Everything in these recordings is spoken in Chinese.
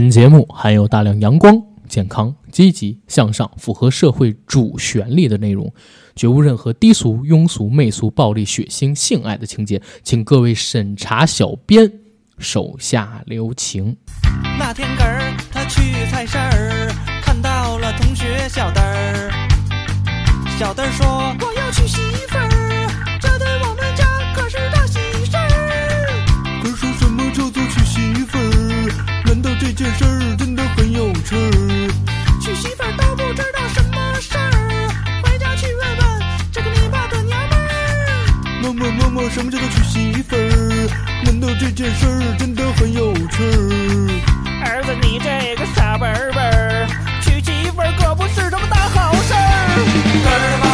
本节目含有大量阳光、健康、积极向上、符合社会主旋律的内容，绝无任何低俗、庸俗、媚俗、暴力、血腥、性爱的情节，请各位审查小编手下留情。那天个儿他去菜市儿，看到了同学小灯儿。小灯儿说：“我要娶媳妇儿，儿？难道这件事儿真的很有趣儿？娶媳妇儿都不知道什么事儿，回家去问问这个你爸的娘们儿。妈妈妈妈，什么叫做娶媳妇儿？难道这件事儿真的很有趣儿？儿子，你这个傻笨笨儿，娶媳妇儿可不是什么大好事儿。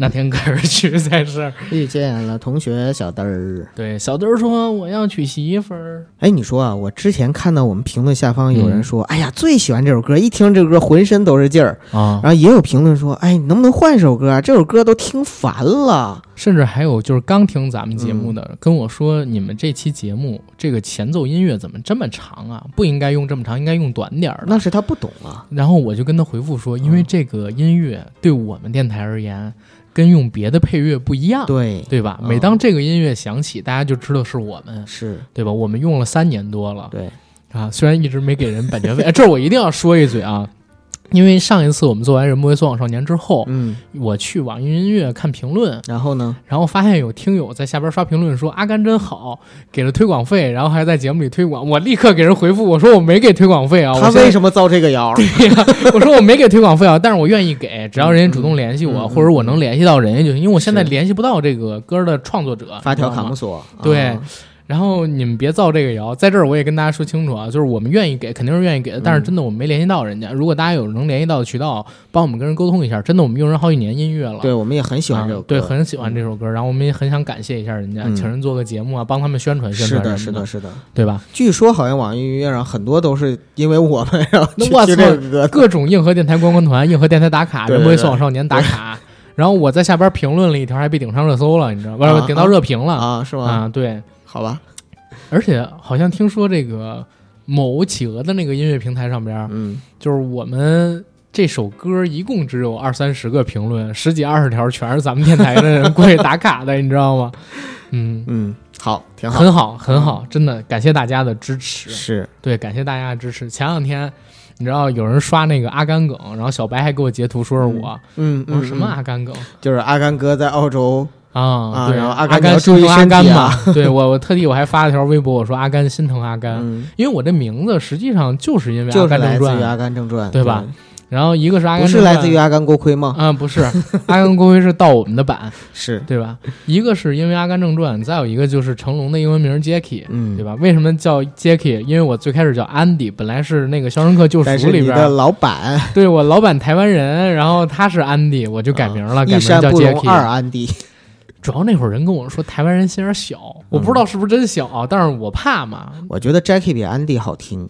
那天个儿去菜市儿，遇见了同学小嘚儿。对小嘚儿说：“我要娶媳妇儿。哎，你说啊，我之前看到我们评论下方有嗯人说，哎呀，最喜欢这首歌，一听这首歌浑身都是劲儿。”啊，然后也有评论说，哎，你能不能换首歌啊？这首歌都听烦了。甚至还有就是刚听咱们节目的、跟我说，你们这期节目这个前奏音乐怎么这么长啊？不应该用这么长，应该用短点儿。那是他不懂啊。然后我就跟他回复说，因为这个音乐对我们电台而言，跟用别的配乐不一样，对，对吧？嗯每当这个音乐响起，大家就知道是我们，是，对吧？我们用了三年多了，对，啊，虽然一直没给人版权费，哎这我一定要说一嘴啊。因为上一次我们做完《人不为所往少年》之后，嗯，我去网易云音乐看评论，然后呢？然后发现有听友在下边刷评论说阿甘真好，给了推广费，然后还在节目里推广。我立刻给人回复，我说我没给推广费啊，他为什么造这个谣？我说我没给推广费啊，但是我愿意给，只要人家主动联系我，或者我能联系到人家就行，因为我现在联系不到这个歌的创作者。发条卡姆索。对啊然后你们别造这个谣，在这儿我也跟大家说清楚啊，就是我们愿意给，肯定是愿意给的，但是真的我们没联系到人家。如果大家有能联系到的渠道，帮我们跟人沟通一下，真的我们用人好几年音乐了。对，我们也很喜欢这首歌。啊对，很喜欢这首歌，然后我们也很想感谢一下人家，嗯请人做个节目啊，帮他们宣传宣传是的，是的，是的。对吧？据说好像网易云音乐上很多都是因为我们然后 去那我操。各种硬核电台观光团、硬核电台打卡、人不为对所往少年打卡，然后我在下边评论了一条，还被顶上热搜了，你知道吧？啊顶到热评了啊，是吗？啊！对，好吧，而且好像听说这个某企鹅的那个音乐平台上边，嗯，就是我们。这首歌一共只有二三十个评论，十几二十条全是咱们电台的人过去打卡的，你知道吗？嗯，嗯，好，挺好，很好，很好，真的感谢大家的支持。是，对，感谢大家的支持。前两天你知道有人刷那个阿甘梗，然后小白还给我截图说是我，嗯嗯，我说什么嗯阿甘梗就是阿甘哥在澳洲啊？啊对，然后阿甘你要甘心注意身疼阿甘嘛体啊。对我，我特地我还发了条微博，我说阿甘心疼阿甘，嗯，因为我这名字实际上就是因为《就是阿甘正传来自于《阿甘正传》，对吧？然后一个是阿甘不是，来自于阿甘锅盔吗？啊，不是阿甘锅盔是盗我们的版，是，对吧？一个是因为《阿甘正传》，再有一个就是成龙的英文名 Jackie，、嗯，对吧？为什么叫 Jackie？因为我最开始叫 Andy，本来是那个《肖申克救赎里边的老板对我老板台湾人，然后他是 Andy，，我就改名了，改名叫 Jacky。二安迪，主要那会儿人跟我说台湾人心眼小，我不知道是不是真小，但是我怕嘛，我觉得 Jackie 比安迪好听。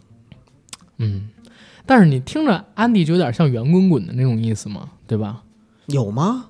嗯。但是你听着安迪就有点像圆滚滚的那种意思嘛，对吧？有吗？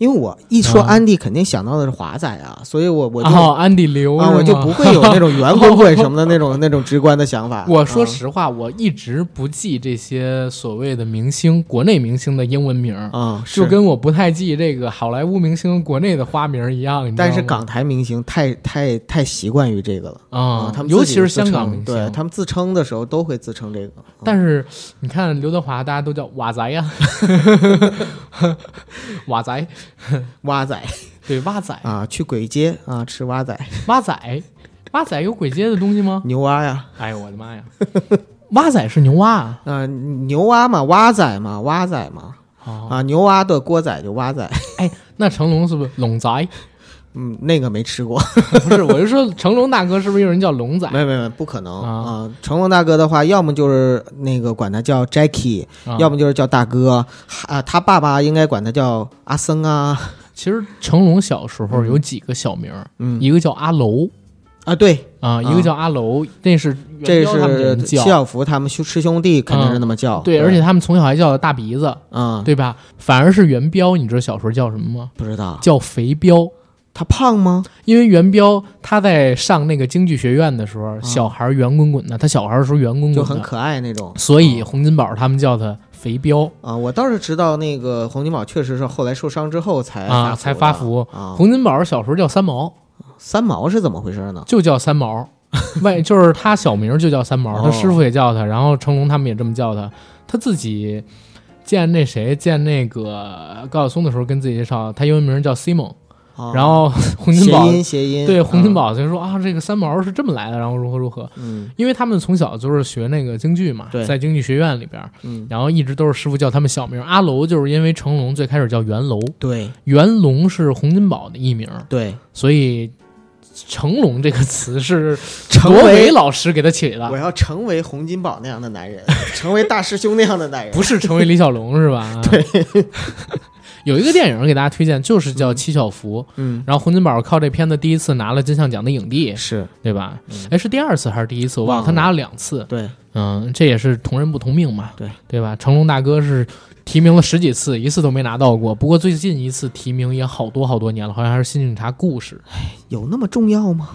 因为我一说啊。安迪，肯定想到的是华仔啊，所以我我就、哦，安迪刘啊，我就不会有那种圆滚滚什么的那种 那种直观的想法。我说啊实话，我一直不记这些所谓的明星，国内明星的英文名儿，啊，就跟我不太记这个好莱坞明星国内的花名一样。但是港台明星太太太习惯于这个了。啊，他们尤其是香港明星，对他们自称的时候都会自称这个。但是你看刘德华，大家都叫瓦仔呀，瓦仔，蛙仔。对蛙仔，啊，去鬼街啊吃蛙仔。蛙仔，蛙仔有鬼街的东西吗？牛蛙呀。哎呦我的妈呀，蛙仔是牛蛙啊！啊牛蛙嘛蛙仔嘛蛙仔嘛。哦，啊牛蛙的锅仔就蛙仔，哎，那成龙是不是？龙仔？嗯，那个没吃过，不是，我是说成龙大哥是不是有人叫龙仔？没有没有，不可能啊啊！成龙大哥的话，要么就是那个管他叫 Jackie，啊要么就是叫大哥啊。他爸爸应该管他叫阿森啊。其实成龙小时候有几个小名儿，嗯一个叫阿楼啊，对，啊，一个叫阿楼，那是这是。七小福他们兄师兄弟肯定是那么叫。对，而且他们从小还叫大鼻子，嗯，对吧？反而是元彪，你知道小时候叫什么吗？不知道叫肥彪。他胖吗？因为元彪他在上那个京剧学院的时候，小孩儿圆滚滚的，他小孩儿的时候圆滚滚的，就很可爱那种。所以洪金宝他们叫他肥彪啊，我倒是知道那个洪金宝确实是后来受伤之后才啊，才发福福。啊。洪金宝小时候叫三毛，三毛是怎么回事呢？就叫三毛，外就是他小名就叫三毛，哦他师傅也叫他，然后成龙他们也这么叫他。他自己见那谁见那个高晓松的时候，跟自己介绍，他英文名叫 Simon，啊然后 洪金谐宝音谐音对洪金啊宝就说啊，这个三毛是这么来的，然后如何如何。嗯因为他们从小就是学那个京剧嘛，对在京剧学院里边，嗯，然后一直都是师傅叫他们小名。阿楼就是因为成龙最开始叫袁楼，对袁龙是洪金宝的艺名，对，所以成龙这个词是成罗为伟老师给他起的，我要成为洪金宝那样的男人，成为大师兄那样的男人。不是成为李小龙是吧？对。有一个电影给大家推荐，就是叫《七小福》，嗯，然后洪金宝靠这片子第一次拿了金像奖的影帝，是对吧嗯？哎，是第二次还是第一次？我忘了，忘了他拿了两次。对，嗯，这也是同人不同命嘛，对对吧？成龙大哥是提名了十几次，一次都没拿到过。不过最近一次提名也好多好多年了，好像还是《新警察故事》，有那么重要吗？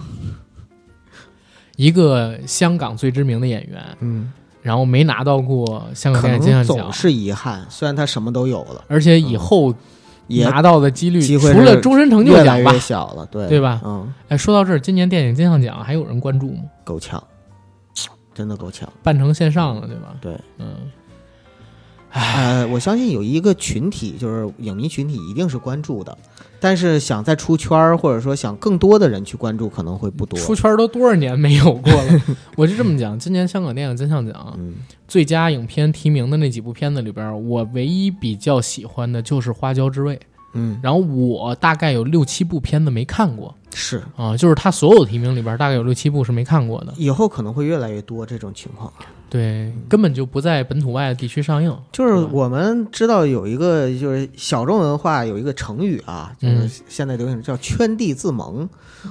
一个香港最知名的演员，嗯，然后没拿到过香港可电影金像奖，能总是遗憾，虽然他什么都有了，而且以后也拿到的几率，机会除了终身成就奖吧越，小了，对对吧？嗯，哎，说到这儿，今年电影金像奖还有人关注吗？够呛，真的够呛。办成线上了，对吧？对，嗯，呃，我相信有一个群体，就是影迷群体，一定是关注的，但是想再出圈儿，或者说想更多的人去关注，可能会不多。出圈都多少年没有过了？我就这么讲，今年香港电影金像奖嗯，最佳影片提名的那几部片子里边，我唯一比较喜欢的就是《花椒之味》，嗯，然后我大概有六七部片子没看过是，啊，就是他所有提名里边大概有六七部是没看过的，以后可能会越来越多这种情况。对，根本就不在本土外的地区上映。就是我们知道有一个就是小众文化有一个成语啊，就嗯是现在流行叫圈地自萌，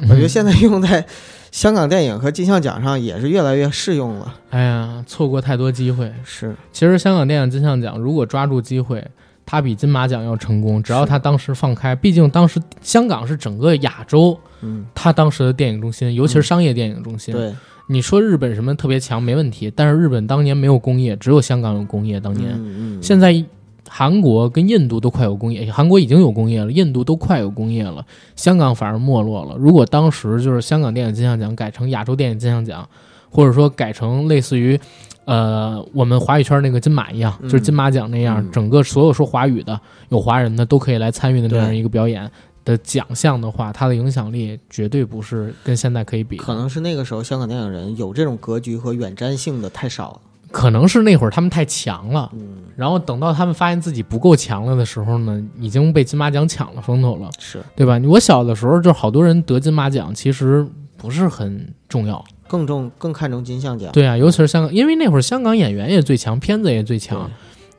我觉得现在用在香港电影和金像奖上也是越来越适用了。哎呀，错过太多机会。是，其实香港电影金像奖如果抓住机会，它比金马奖要成功。只要他当时放开，毕竟当时香港是整个亚洲嗯，它当时的电影中心，尤其是商业电影中心。对，你说日本什么特别强没问题，但是日本当年没有工业，只有香港有工业。当年，嗯嗯，现在韩国跟印度都快有工业，韩国已经有工业了，印度都快有工业了，香港反而没落了。如果当时就是香港电影金像奖改成亚洲电影金像奖，或者说改成类似于。呃，我们华语圈那个金马一样，嗯就是金马奖那样，嗯整个所有说华语的、有华人的都可以来参与的那样一个表演的奖项的话，它的影响力绝对不是跟现在可以比。可能是那个时候香港电影人有这种格局和远瞻性的太少了。可能是那会儿他们太强了，嗯，然后等到他们发现自己不够强了的时候呢，已经被金马奖抢了风头了，是对吧？我小的时候就好多人得金马奖，其实不是很重要，更重更看重金像奖。对啊，尤其是香港，因为那会儿香港演员也最强，片子也最强。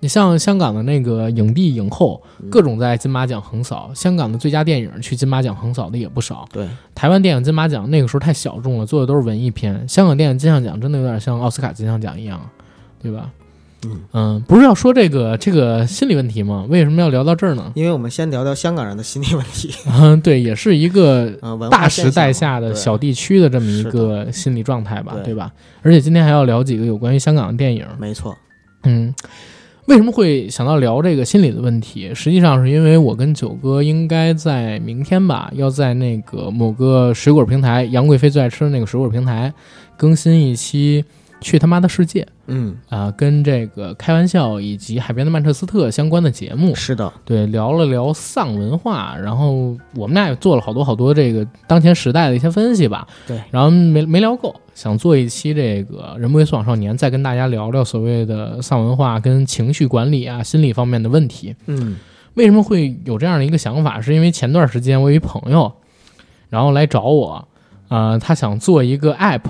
你像香港的那个影帝、影后，嗯各种在金马奖横扫，香港的最佳电影去金马奖横扫的也不少。对，台湾电影金马奖那个时候太小众了，做的都是文艺片。香港电影金像奖真的有点像奥斯卡金像奖一样，对吧？嗯不是要说这个这个心理问题吗？为什么要聊到这儿呢？因为我们先聊聊香港人的心理问题。嗯，对，也是一个 呃，大时代下的小地区的这么一个心理状态吧，对对吧？而且今天还要聊几个有关于香港的电影。没错，嗯，为什么会想到聊这个心理的问题？实际上是因为我跟九哥应该在明天吧，要在那个某个水果平台，杨贵妃最爱吃的那个水果平台更新一期《去他妈的世界》嗯，啊、跟这个开玩笑以及海边的曼彻斯特相关的节目。是的，对，聊了聊丧文化，然后我们俩也做了好多好多这个当前时代的一些分析吧。对，然后没没聊够，想做一期这个《人不为所往少年》，再跟大家聊聊所谓的丧文化跟情绪管理啊、心理方面的问题。嗯为什么会有这样的一个想法？是因为前段时间我有一朋友，然后来找我，呃，他想做一个 app，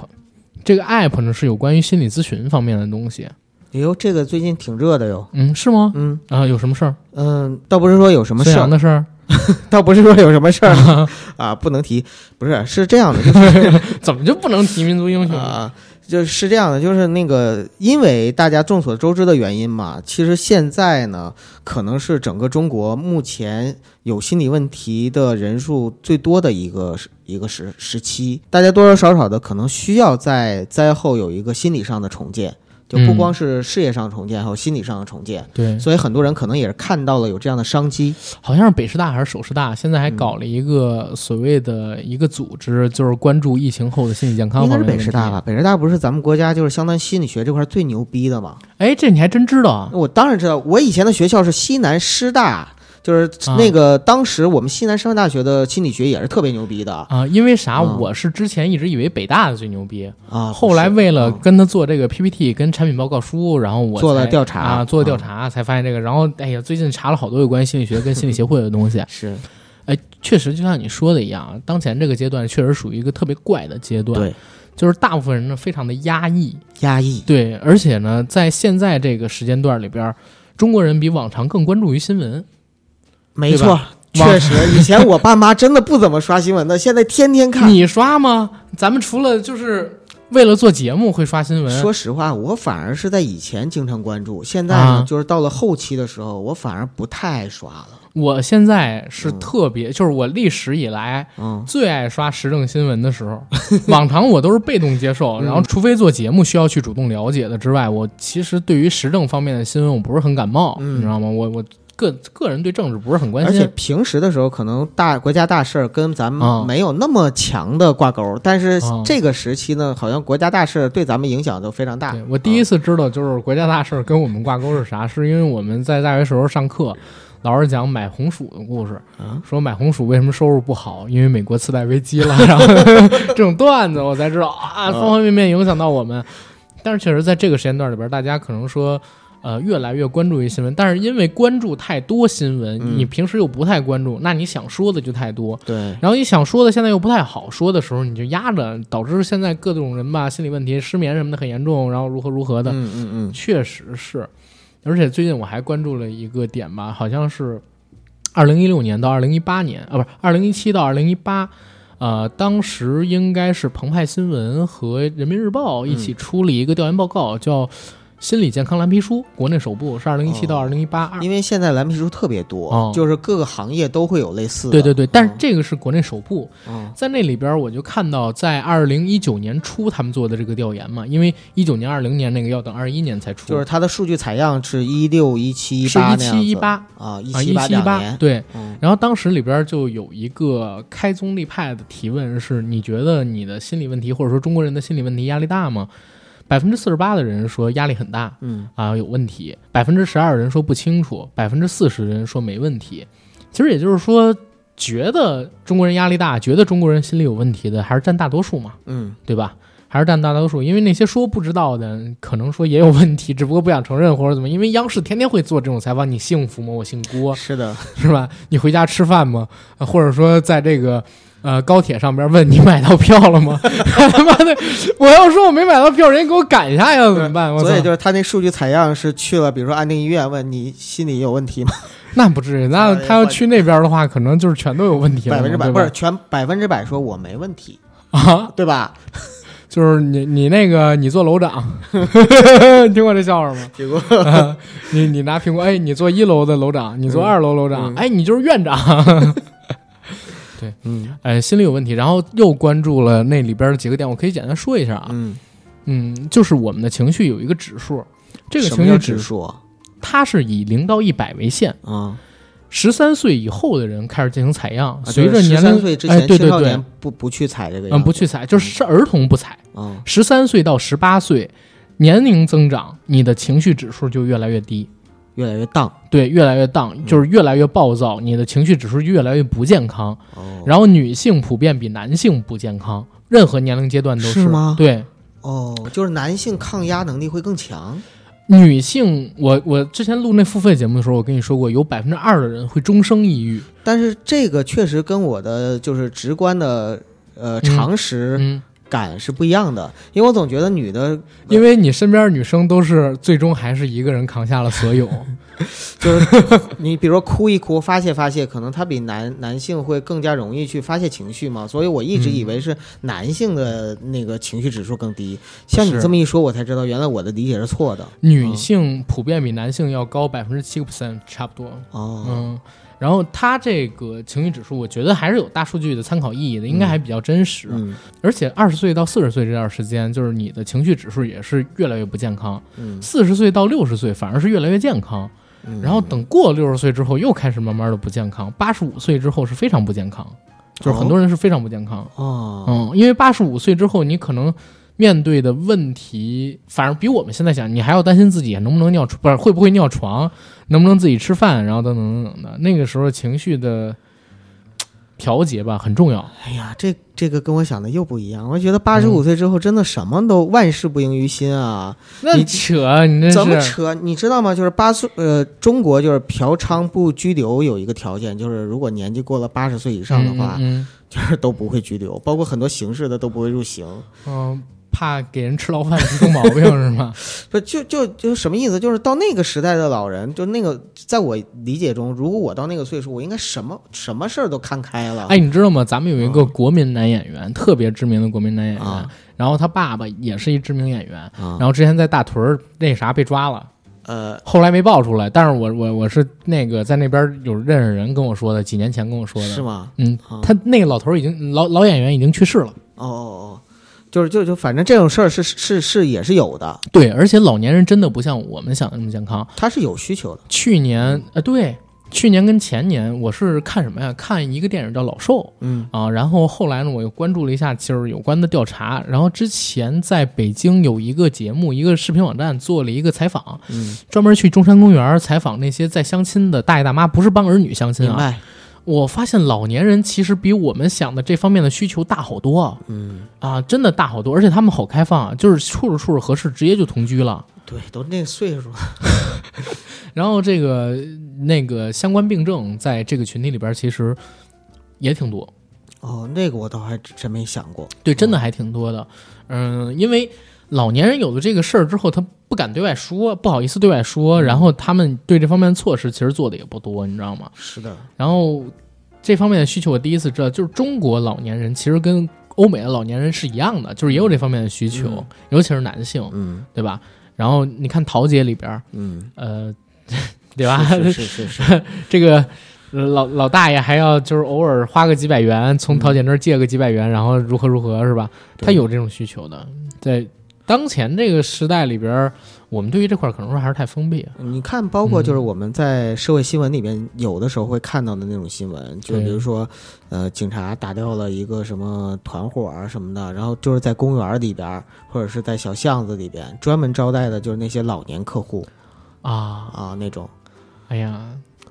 这个 app 呢是有关于心理咨询方面的东西。哎呦，这个最近挺热的哟。嗯，是吗？嗯啊、有什么事儿？嗯，倒不是说有什么事儿，的事儿？倒不是说有什么事儿 啊，不能提。不是，是这样的，就是 怎么就不能提民族英雄？啊，就是这样的，就是那个，因为大家众所周知的原因嘛，其实现在呢，可能是整个中国目前有心理问题的人数最多的一个一个时时期，大家多多少少的可能需要在灾后有一个心理上的重建，就不嗯光是事业上的重建，还有心理上的重建。对，所以很多人可能也是看到了有这样的商机，好像是北师大还是首师大，现在还搞了一个所谓的一个组织，就是关注疫情后的心理健康应该是？北师大吧？北师大不是咱们国家就是相当于心理学这块最牛逼的吗？哎，这你还真知道啊？我当然知道，我以前的学校是西南师大，就是啊那个、当时我们西南师范大学的心理学也是特别牛逼的啊，因为啥？嗯我是之前一直以为北大的最牛逼，啊。后来为了嗯跟他做这个 PPT 跟产品报告书，然后我做了调查啊，做了调嗯查才发现这个。然后哎呀，最近查了好多有关心理学跟心理协会的东西。是哎，确实就像你说的一样啊，当前这个阶段确实属于一个特别怪的阶段，对，就是大部分人呢非常的压抑，压抑，对，而且呢，在现在这个时间段里边，中国人比往常更关注于新闻。对没错，确实，以前我爸妈真的不怎么刷新闻的，现在天天看。你刷吗？咱们除了就是为了做节目会刷新闻，说实话，我反而是在以前经常关注，现在呢，啊就是到了后期的时候，我反而不太爱刷了。我现在是嗯特别，就是我历史以来嗯，最爱刷时政新闻的时候。往常我都是被动接受，嗯然后除非做节目需要去主动了解的之外，我其实对于时政方面的新闻我不是很感冒，嗯你知道吗？我我个个人对政治不是很关心而且。平时的时候，可能大国家大事儿跟咱啊们没有那么强的挂钩，但是啊这个时期呢，好像国家大事儿对咱们影响都非常大。对我第一次知道就是国家大事儿跟我们挂钩是啥，是因为我们在大学时候上课，老师讲买红薯的故事，啊说买红薯为什么收入不好，因为美国次贷危机了，然后这种段子我才知道啊，方方面面影响到我们。但是确实在这个时间段里边，大家可能说。呃，越来越关注于新闻，但是因为关注太多新闻，嗯。你平时又不太关注，那你想说的就太多，对，然后你想说的现在又不太好说的时候，你就压着，导致现在各种人吧，心理问题、失眠什么的很严重，然后如何如何的，嗯嗯嗯，确实是，而且最近我还关注了一个点吧，好像是二零一六年到二零一八年啊，不是二零一七到二零一八，呃，当时应该是澎湃新闻和人民日报一起出了一个调研报告，叫《心理健康蓝皮书》，国内首部是二零一七到二零一八。因为现在蓝皮书特别多，哦就是各个行业都会有类似的。对对对，但是这个是国内首部，嗯在那里边我就看到，在二零一九年初他们做的这个调研嘛，因为一九年、二零年那个要等二一年才出，就是它的数据采样是一六、一七、一是一八那样子七一八啊，一啊，七一八。对。嗯然后当时里边就有一个开宗立派的提问是：你觉得你的心理问题，或者说中国人的心理问题压力大吗？百分之四十八的人说压力很大嗯啊，有问题；百分之十二人说不清楚；百分之四十人说没问题。其实也就是说，觉得中国人压力大，觉得中国人心理有问题的，还是占大多数嘛。嗯，对吧？还是占大多数，因为那些说不知道的，可能说也有问题，只不过不想承认或者怎么。因为央视天天会做这种采访，你幸福吗？我姓郭，是的，是吧？你回家吃饭吗？呃或者说在这个呃高铁上边问你买到票了吗？他妈的，我要说我没买到票，人家给我赶下去了怎么办？我所以就是他那数据采样是去了，比如说安定医院，问你心理有问题吗？那不至于，那他要去那边的话，可能就是全都有问题了，百分之百不是全百分之百说我没问题，啊，对吧？就是你你那个你做楼长，听过这笑话吗？结果你你拿苹果，哎，你做一楼的楼长，你做二楼楼长，嗯哎，你就是院长，嗯。哎，心理有问题，然后又关注了那里边的几个点，我可以简单说一下啊，嗯，嗯，就是我们的情绪有一个指数，这个情绪指数它是以零到一百为限，啊？十三岁以后的人开始进行采样，啊随着年龄，三岁之哎，对对对。不不去采这个嗯，不去采，就是儿童不采，啊，十三岁到十八岁，年龄增长，你的情绪指数就越来越低。越来越荡。对，越来越荡，就是越来越暴躁，你的情绪指数越来越不健康。哦。然后女性普遍比男性不健康，任何年龄阶段都是。吗？对，哦，就是男性抗压能力会更强。女性，我我之前录那付费节目的时候，我跟你说过，有百分之二的人会终生抑郁。但是这个确实跟我的就是直观的呃常识嗯，感是不一样的，因为我总觉得女的因为你身边女生都是最终还是一个人扛下了所有。就是你比如说哭一哭发泄发泄，可能她比男男性会更加容易去发泄情绪嘛，所以我一直以为是男性的那个情绪指数更低。像你这么一说，我才知道原来我的理解是错的。女性普遍比男性要高百分之七个 percent，差不多。哦，嗯，然后它这个情绪指数，我觉得还是有大数据的参考意义的，应该还比较真实。嗯。而且二十岁到四十岁这段时间，就是你的情绪指数也是越来越不健康。嗯，四十岁到六十岁反而是越来越健康，嗯。然后等过六十岁之后又开始慢慢的不健康，八十五岁之后是非常不健康，就是很多人是非常不健康。哦，嗯，因为八十五岁之后，你可能面对的问题，反而比我们现在想，你还要担心自己能不能尿床，不是会不会尿床，能不能自己吃饭，然后等等等等的。那个时候情绪的调节吧很重要。哎呀，这这个跟我想的又不一样。我觉得八十五岁之后真的什么都万事不盈于心啊！那你扯，你这怎么扯？你知道吗？就是八岁，呃，中国就是嫖娼不拘留有一个条件，就是如果年纪过了八十岁以上的话，嗯就是都不会拘留，包括很多刑事的都不会入刑。嗯嗯怕给人吃牢饭出毛病是吗？不就就就什么意思？就是到那个时代的老人，就那个，在我理解中，如果我到那个岁数，我应该什么什么事儿都看开了。哎，你知道吗？咱们有一个国民男演员，特别知名的国民男演员，啊然后他爸爸也是一知名演员，啊然后之前在大屯儿那啥被抓了。呃，后来没爆出来，但是我我我是那个在那边有认识人跟我说的，几年前跟我说的，是吗？嗯啊，他那个老头已经老老演员已经去世了，哦哦哦，就是就就反正这种事儿是是是也是有的，对，而且老年人真的不像我们想的那么健康。他是有需求的。去年呃，对，去年跟前年我是看什么呀？看一个电影叫《老兽》嗯啊，然后后来呢，我又关注了一下就是有关的调查，然后之前在北京有一个节目，一个视频网站做了一个采访，嗯，专门去中山公园采访那些在相亲的大爷大妈，不是帮儿女相亲啊。我发现老年人其实比我们想的这方面的需求大好多啊嗯，啊，真的大好多，而且他们好开放啊，就是处着处着合适，直接就同居了。对，都那个岁数了。然后这个那个相关病症在这个群体里边其实也挺多，哦，那个我倒还真没想过。对，真的还挺多的。嗯，因为老年人有了这个事儿之后，他不敢对外说，不好意思对外说，然后他们对这方面的措施其实做的也不多，你知道吗？是的，然后这方面的需求，我第一次知道，就是中国老年人其实跟欧美的老年人是一样的，就是也有这方面的需求，嗯尤其是男性，嗯对吧？然后你看《桃姐》里边，嗯，呃，对吧？是是是 这个呃老老大爷还要就是偶尔花个几百元，从桃姐那儿借个几百元，然后如何如何，是吧？他有这种需求的，在当前这个时代里边，我们对于这块可能说还是太封闭了。你看，包括就是嗯我们在社会新闻里边，有的时候会看到的那种新闻，就比如说，呃，警察打掉了一个什么团伙啊什么的，然后就是在公园里边，或者是在小巷子里边，专门招待的就是那些老年客户啊，啊那种。哎呀，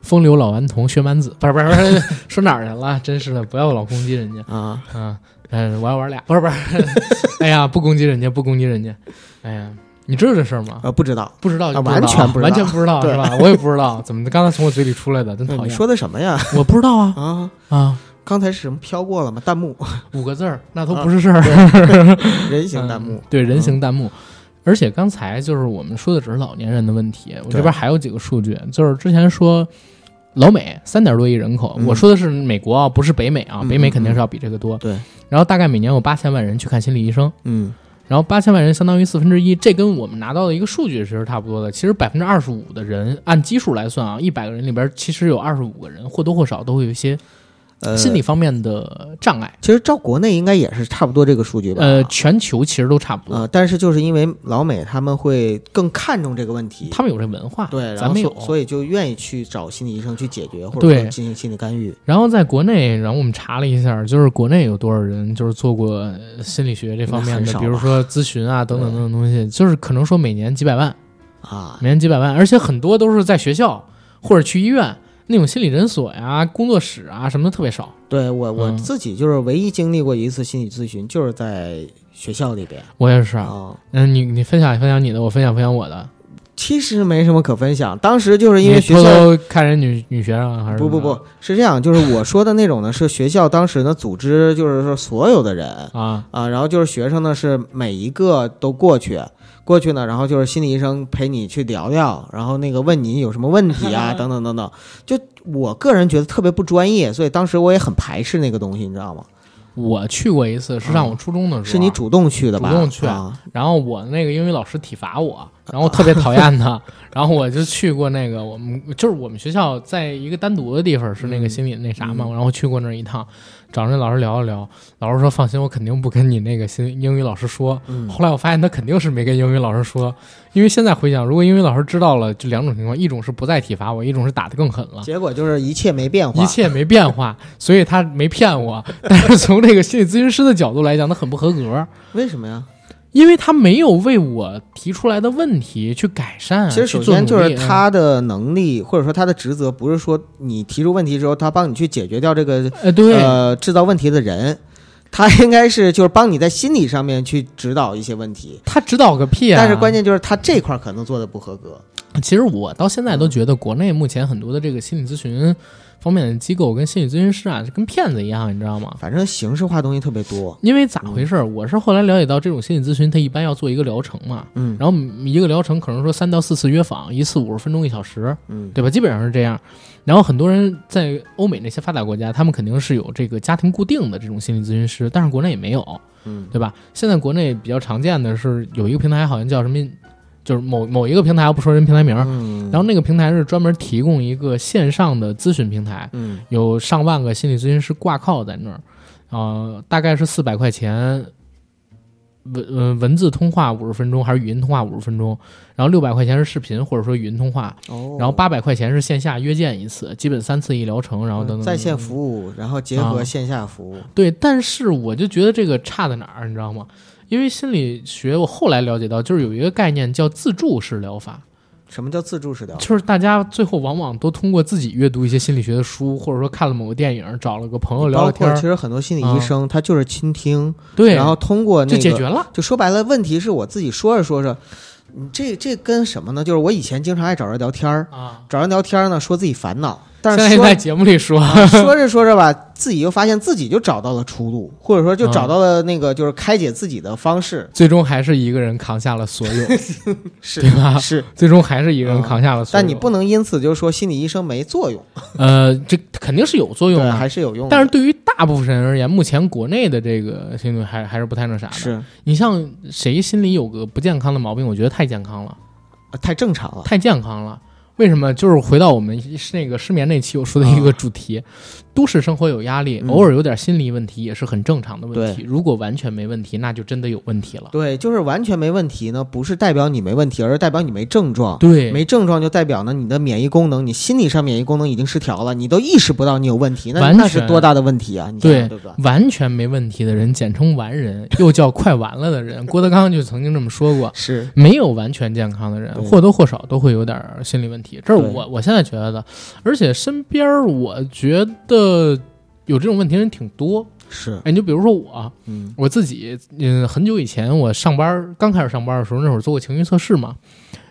风流老顽童薛蛮子，不是不是不是，说哪儿去了？真是的，不要老攻击人家啊，啊！嗯，我要玩俩，不是不是，哎呀，不攻击人家，不攻击人家，哎呀，你知道这事儿吗？呃，不知道，不知道完全不知道完全不知道是吧？我也不知道，怎么刚才从我嘴里出来的，真讨厌。你说的什么呀？我不知道啊 啊，啊，刚才是什么飘过了吗？弹幕，五个字儿，那都不是事儿。人形弹幕嗯，对人形弹幕。而且刚才就是我们说的只是老年人的问题，我这边还有几个数据，就是之前说老美三点多亿人口，嗯我说的是美国啊，不是北美啊，嗯北美肯定是要比这个多。对，然后大概每年有八千万人去看心理医生，嗯然后八千万人相当于四分之一，这跟我们拿到的一个数据其实差不多的。其实百分之二十五的人按基数来算啊，一百个人里边其实有二十五个人或多或少都会有一些呃，心理方面的障碍。其实照国内应该也是差不多这个数据吧？呃，全球其实都差不多，呃，但是就是因为老美他们会更看重这个问题，他们有这文化，对，咱们有所。以就愿意去找心理医生去解决，或者说进行心理干预。然后在国内，然后我们查了一下，就是国内有多少人就是做过呃心理学这方面的，比如说咨询啊等等等等东西，就是可能说每年几百万，啊，每年几百万，而且很多都是在学校或者去医院那种心理诊所呀、工作室啊什么的特别少。对我我嗯自己就是唯一经历过一次心理咨询，就是在学校里边我也是啊，啊。嗯，你你分享分享你的，我分享分享我的。其实没什么可分享。当时就是因为学校看人女女学生还是不不不是这样，就是我说的那种呢，是学校当时呢组织，就是说所有的人啊？啊，然后就是学生呢是每一个都过去，过去呢，然后就是心理医生陪你去聊聊，然后那个问你有什么问题啊，等等等等。就我个人觉得特别不专业，所以当时我也很排斥那个东西，你知道吗？我去过一次，是上我初中的时候，是你主动去的吧？主动去。啊，然后我那个英语老师体罚我，然后我特别讨厌他，然后我就去过那个我们就是我们学校在一个单独的地方是那个心理那啥嘛，嗯。然后去过那儿一趟，找人老师聊了聊，老师说放心，我肯定不跟你那个新英语老师说。嗯后来我发现他肯定是没跟英语老师说，因为现在回想，如果英语老师知道了，就两种情况，一种是不再体罚我，一种是打得更狠了。结果就是一切没变化，一切没变化，所以他没骗我。但是从这个心理咨询师的角度来讲，他很不合格。为什么呀？因为他没有为我提出来的问题去改善。其实首先就是他的能力，或者说他的职责，不是说你提出问题之后，他帮你去解决掉这个呃，对，呃制造问题的人，他应该是就是帮你在心理上面去指导一些问题。他指导个屁啊！但是关键就是他这块儿可能做的不合格。其实我到现在都觉得，国内目前很多的这个心理咨询方面的机构跟心理咨询师啊，就跟骗子一样，你知道吗？反正形式化东西特别多。因为咋回事儿？我是后来了解到，这种心理咨询它一般要做一个疗程嘛，嗯然后一个疗程可能说三到四次约访，一次五十分钟一小时，嗯对吧？基本上是这样。然后很多人在欧美那些发达国家，他们肯定是有这个家庭固定的这种心理咨询师，但是国内也没有，嗯对吧？现在国内比较常见的是有一个平台，好像叫什么，就是某某一个平台，我不说人平台名儿，嗯，然后那个平台是专门提供一个线上的咨询平台，嗯有上万个心理咨询师挂靠在那儿，呃，大概是四百块钱。文呃文字通话五十分钟还是语音通话五十分钟，然后六百块钱是视频或者说语音通话，哦，然后八百块钱是线下约见一次，基本三次一疗程，然后等等在线。服务，然后结合啊线下服务。对，但是我就觉得这个差在哪儿，你知道吗？因为心理学我后来了解到，就是有一个概念叫自助式疗法，什么叫自助式疗法？就是大家最后往往都通过自己阅读一些心理学的书，或者说看了某个电影，找了个朋友聊聊天其实很多心理医生他就是倾听，对，然后通过那个就解决了。就说白了，问题是我自己说着说着，你这这跟什么呢？就是我以前经常爱找人聊天儿，啊，找人聊天儿呢，说自己烦恼，但是说在在节目里说，啊 说着说着吧，自己又发现自己就找到了出路，或者说就找到了那个就是开解自己的方式，最终还是一个人扛下了所有，是对吧是，最终还是一个人扛下了所有。但你不能因此就说心理医生没作用，呃，这肯定是有作用，的，还是有用的。但是对于大部分人而言，目前国内的这个心理还还是不太那啥的。是你像谁心里有个不健康的毛病，我觉得太健康了，呃太正常了。太健康了。为什么？就是回到我们那个失眠那期我说的一个主题，都市生活有压力，嗯偶尔有点心理问题也是很正常的问题。如果完全没问题，那就真的有问题了。对，就是完全没问题呢，不是代表你没问题，而是代表你没症状。对，没症状就代表呢，你的免疫功能，你心理上免疫功能已经失调了，你都意识不到你有问题，那完那是多大的问题啊？你想对想对？完全没问题的人，简称完人，又叫快完了的人。郭德纲就曾经这么说过。是没有完全健康的人，或多或少都会有点心理问题，这是我我现在觉得的。而且身边儿我觉得有这种问题的人挺多。是，哎，你就比如说我，嗯我自己，嗯，很久以前我上班刚开始上班的时候，那会儿做过情绪测试嘛。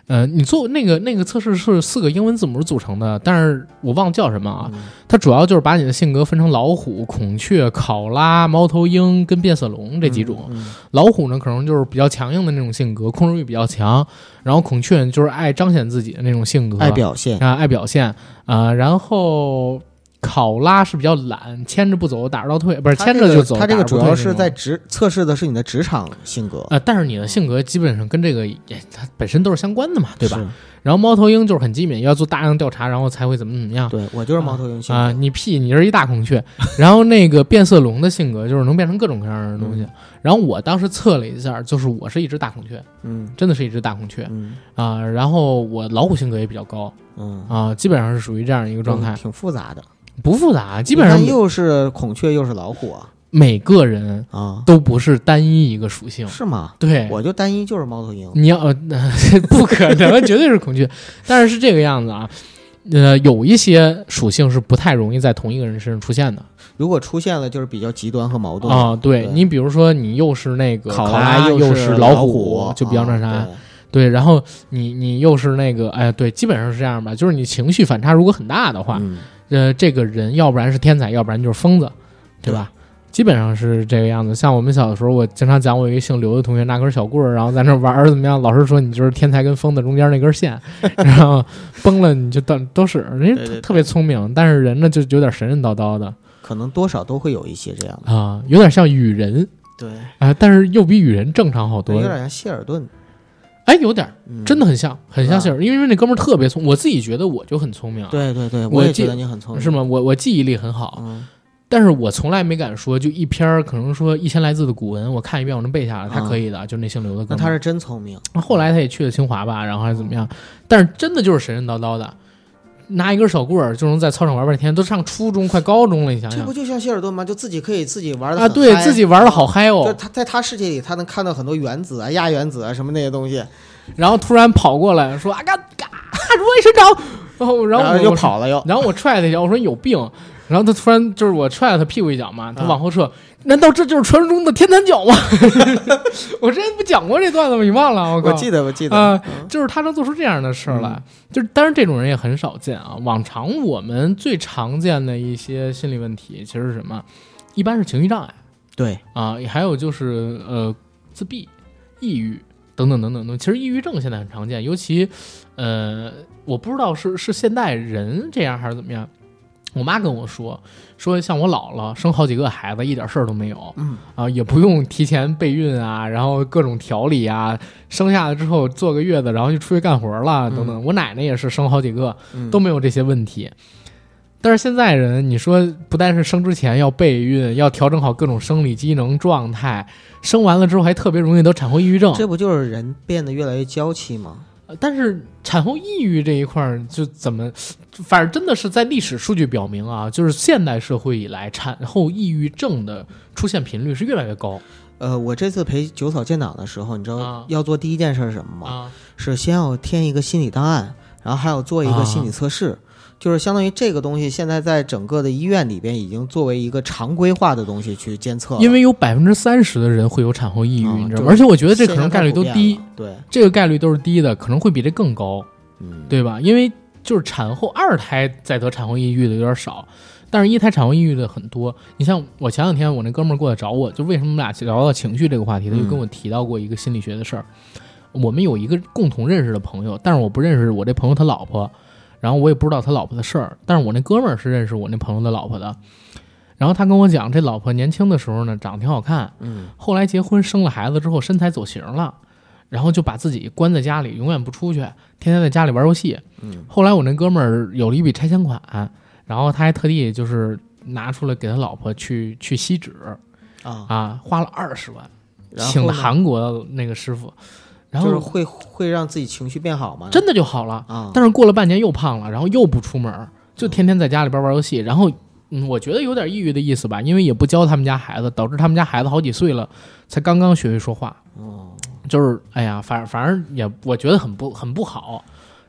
呃，你做那个那个测试是四个英文字母组成的，但是我忘了叫什么啊。嗯它主要就是把你的性格分成老虎、孔雀、考拉、猫头鹰跟变色龙这几种。嗯老虎呢，可能就是比较强硬的那种性格，控制欲比较强；然后孔雀就是爱彰显自己的那种性格，爱表现，啊，爱表现啊、然后考拉是比较懒，牵着不走，打着倒退，不是这个牵着就走。它这个主要是在职测试的是你的职场性格，呃，但是你的性格基本上跟这个也它本身都是相关的嘛，对吧？然后猫头鹰就是很机敏，要做大量调查，然后才会怎么怎么样。对我就是猫头鹰性啊，格，你屁，你是一大孔雀。然后那个变色龙的性格就是能变成各种各样的东西。嗯然后我当时测了一下，就是我是一只大孔雀，嗯真的是一只大孔雀嗯啊。然后我老虎性格也比较高嗯，啊，基本上是属于这样一个状态，挺复杂的，不复杂，基本上又是孔雀又是老虎啊每个人啊，都不是单一一个属性。是吗？对，我就单一就是猫头鹰，你要呃，不可能，绝对是孔雀。但是是这个样子啊，呃，有一些属性是不太容易在同一个人身上出现的如果出现了就是比较极端和矛盾啊。对对你比如说，你又是那个考拉，又又是老虎，就比较那啥。啊对，然后你你又是那个，哎，对，基本上是这样吧，就是你情绪反差如果很大的话，嗯呃，这个人要不然是天才，要不然就是疯子，对吧？基本上是这个样子。像我们小的时候，我经常讲我有一个姓刘的同学拿根小棍儿，然后在那玩儿怎么样？老师说你就是天才跟疯子中间那根线，然后崩了你就都都是人特别聪明，但是人呢就有点神神叨叨的可能多少都会有一些这样的。啊、有点像雨人对，啊、但是又比雨人正常好多有。点像谢尔顿，哎，有点真的很像，很像是吧谢尔，因为那哥们儿特别聪，我自己觉得我就很聪明啊，对对对，我也觉得你很聪明，是？吗？我我记忆力很好，嗯，但是我从来没敢说，就一篇儿可能说一千来字的古文，我看一遍我能背下来，他啊可以的，就那姓刘的哥们儿。那他是真聪明。后来他也去了清华吧，然后还是怎么样？但是真的就是神神叨叨的，拿一根小棍儿就能在操场玩半天，都上初中快高中了，你想想这不就像希尔顿吗？就自己可以自己玩的啊，对自己玩的好嗨就哦，他在他世界里，他能看到很多原子啊、亚原子啊什么那些东西，然后突然跑过来说啊嘎嘎，如意神掌，然后然后我又，跑了又。然后我踹他一脚，我说你有病。然后他突然就是我踹了他屁股一脚嘛，他啊往后撤，难道这就是传说中的天坛脚吗？我之前不讲过这段子吗？你忘了？我靠！我记得，我记得啊嗯就是他能做出这样的事儿来，嗯就是当然这种人也很少见啊。往常我们最常见的一些心理问题其实是什么？一般是情绪障碍对，啊，还有就是呃自闭、抑郁等等等等等。其实抑郁症现在很常见，尤其呃我不知道是是现代人这样还是怎么样。我妈跟我说，说像我姥姥生好几个孩子，一点事儿都没有，嗯啊，也不用提前备孕啊，然后各种调理啊，生下来之后坐个月子，然后就出去干活了，等等。我奶奶也是生好几个，嗯都没有这些问题。但是现在人，你说不但是生之前要备孕，要调整好各种生理机能状态，生完了之后还特别容易得产后抑郁症。这不就是人变得越来越娇气吗？呃但是产后抑郁这一块儿就怎么，反正真的是在历史数据表明啊，就是现代社会以来产后抑郁症的出现频率是越来越高呃，我这次陪九嫂建档的时候，你知道啊要做第一件事是什么吗？啊。是先要填一个心理档案，然后还要做一个心理测试，就是相当于这个东西现在在整个的医院里边已经作为一个常规化的东西去监测了，因为有百分之三十的人会有产后抑郁，啊你知道吗？而且我觉得这可能概率都低，，对，这个概率都是低的，可能会比这更高，嗯，对吧？因为就是产后二胎再得产后抑郁的有点少，但是一胎产后抑郁的很多。你像我前两天我那哥们儿过来找我，就为什么我们俩聊到情绪这个话题，他就嗯跟我提到过一个心理学的事儿。我们有一个共同认识的朋友，但是我不认识我这朋友他老婆，然后我也不知道他老婆的事儿，但是我那哥们儿是认识我那朋友的老婆的。然后他跟我讲，这老婆年轻的时候呢，长得挺好看，嗯。后来结婚生了孩子之后，身材走形了，然后就把自己关在家里，永远不出去，天天在家里玩游戏。嗯。后来我那哥们儿有了一笔拆迁款，然后他还特地就是拿出来给他老婆去去吸脂啊，啊，花了二十万，请的韩国的那个师傅，然后就是会会让自己情绪变好吗？真的就好了。啊，但是过了半年又胖了，然后又不出门，就天天在家里边玩游戏，然后。嗯，我觉得有点抑郁的意思吧，因为也不教他们家孩子，导致他们家孩子好几岁了才刚刚学会说话。哦，就是哎呀，反反正也我觉得很不很不好，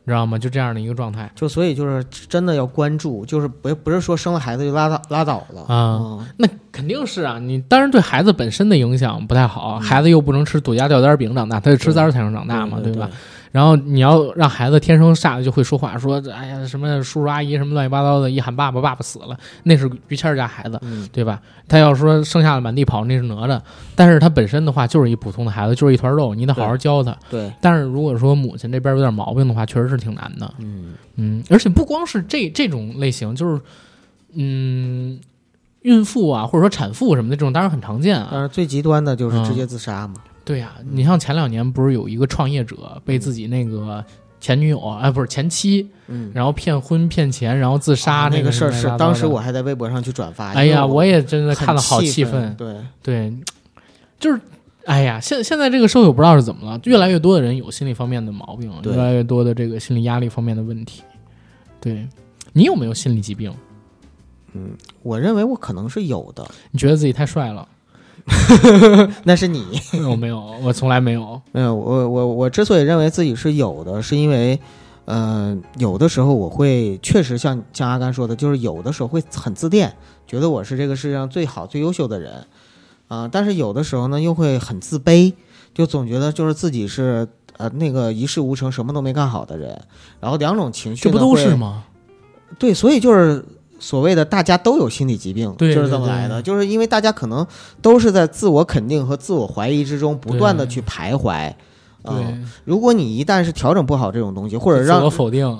你知道吗？就这样的一个状态。就所以就是真的要关注，就是不不是说生了孩子就拉倒拉倒了啊嗯那肯定是啊，你当然对孩子本身的影响不太好，孩子又不能吃土家吊单饼长大，他得吃三儿才能长大嘛，对吧？？然后你要让孩子天生下来就会说话，说哎呀什么叔叔阿姨什么乱七八糟的，一喊爸爸，爸爸死了，那是于谦儿家孩子，嗯，对吧？他要说生下来满地跑，那是哪吒，但是他本身的话就是一普通的孩子，就是一团肉，你得好好教他。对，但是如果说母亲这边有点毛病的话，确实是挺难的。嗯嗯，而且不光是这这种类型，就是嗯，孕妇啊，或者说产妇什么的这种，当然很常见啊。但是最极端的就是直嗯接自杀嘛。对呀、你像前两年不是有一个创业者被自己那个前女友啊，哎，不是前妻，嗯，然后骗婚骗钱，然后自杀啊那个个事儿是当时我还在微博上去转发。哎呀，我也真的看了好气气愤。对，对，就是。哎呀，现现在这个社会我不知道是怎么了，越来越多的人有心理方面的毛病，对越来越多的这个心理压力方面的问题。对，你有没有心理疾病？嗯我认为我可能是有的，你觉得自己太帅了？那是你。我没有，我从来没有。没有，我我我之所以认为自己是有的，是因为，呃，有的时候我会确实像像阿甘说的，就是有的时候会很自恋，觉得我是这个世界上最好最优秀的人，啊、但是有的时候呢又会很自卑，就总觉得就是自己是呃那个一事无成，什么都没干好的人。然后两种情绪这不都是吗？对，所以就是所谓的大家都有心理疾病，对就是这么来的，就是因为大家可能都是在自我肯定和自我怀疑之中不断的去徘徊。对，嗯，如果你一旦是调整不好这种东西，或者让我否定，